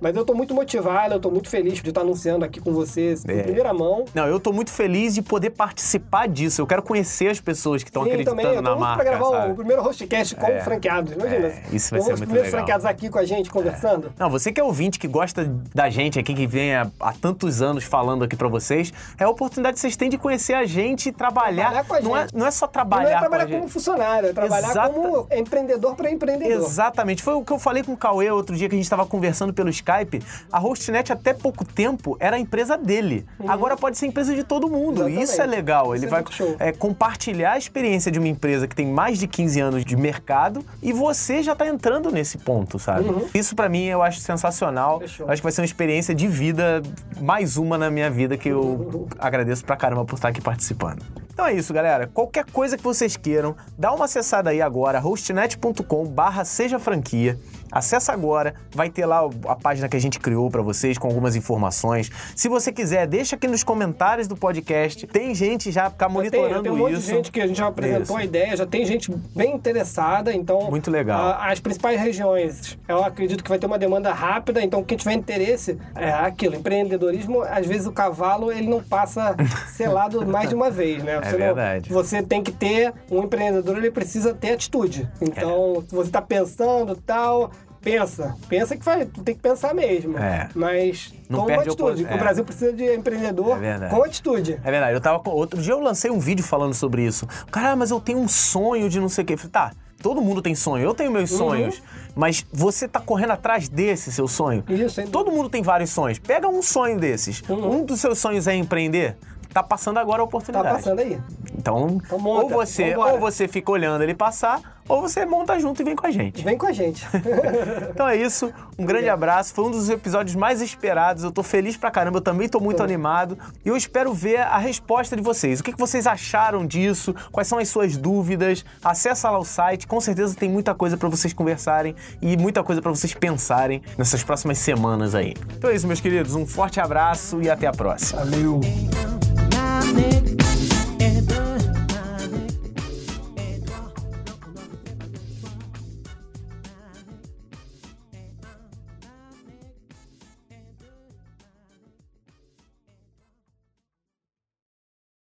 Mas eu tô muito motivado, eu tô muito feliz de estar anunciando aqui com vocês em É. primeira mão. Não, eu tô muito feliz de poder participar disso. Eu quero conhecer as pessoas que estão acreditando também. Eu tô na muito marca, pra gravar o- sabe? o primeiro hostcast com É. franqueados. Imagina. É, isso vai ser os muito primeiros legal. franqueados aqui com a gente, conversando. Não, você que é ouvinte, que gosta da gente aqui, que vem há, há tantos anos falando aqui pra vocês, é a oportunidade que vocês têm de conhecer a gente e trabalhar. Trabalhar com a não, é, gente. não é só E trabalhar, não é trabalhar com gente. como funcionário, é trabalhar Exata- como empreendedor para empreendedor. Exatamente. Foi o que eu falei com o Cauê outro dia que a gente estava conversando pelo Skype. A Hostnet até pouco tempo era a empresa dele. Agora pode ser empresa de todo mundo. Uhum. Exatamente. Isso é legal. Ele Isso é vai é, compartilhar a experiência de uma empresa que tem mais de 15 anos de mercado e você já tá entrando nesse ponto, sabe? Isso pra mim eu acho sensacional. Uhum. Eu acho que vai ser uma experiência de vida, mais uma na minha vida que eu agradeço pra caramba por estar aqui participando. Então é isso, galera. Qualquer coisa que vocês queiram, dá uma acessada aí agora, hostnet.com barra seja franquia. Acessa agora, vai ter lá a página que a gente criou pra vocês com algumas informações. Se você quiser, deixa aqui nos comentários do podcast. Tem gente já ficar Tem, monitorando tem um monte isso. de gente que a gente já apresentou Isso. a ideia, já tem gente bem interessada, então... Muito legal. a- as principais regiões, eu acredito que vai ter uma demanda rápida, então quem tiver interesse, é aquilo, empreendedorismo, às vezes o cavalo, ele não passa [laughs] selado mais de uma vez, né? Você não- verdade. você tem que ter, um empreendedor, ele precisa ter atitude. Então, se você tá pensando tal... Pensa, pensa que vai, tem que pensar mesmo. É. Mas Não uma perde atitude. O é. Brasil precisa de empreendedor É com atitude. É verdade, eu tava com. Outro dia eu lancei um vídeo falando sobre isso. Cara, mas eu tenho um sonho de não sei o quê. Eu falei, tá, todo mundo tem sonho, eu tenho meus Uhum. sonhos. Mas você tá correndo atrás desse seu sonho. Isso, Todo mundo tem vários sonhos. Pega um sonho desses. Um dos seus sonhos é empreender. Tá passando agora a Tá oportunidade. passando aí. Então, Então monta, ou você, vambora. ou você fica olhando ele passar, ou você monta junto e vem com a gente. Vem com a gente. [laughs] Então é isso, um grande abraço. Foi um dos episódios mais esperados. Eu tô feliz pra caramba, eu também tô muito animado. E eu espero ver a resposta de vocês. O que que vocês acharam disso? Quais são as suas dúvidas? Acessa lá o site, com certeza tem muita coisa pra vocês conversarem e muita coisa pra vocês pensarem nessas próximas semanas aí. Então é isso, meus queridos. Um forte abraço e até a próxima. Valeu. Next.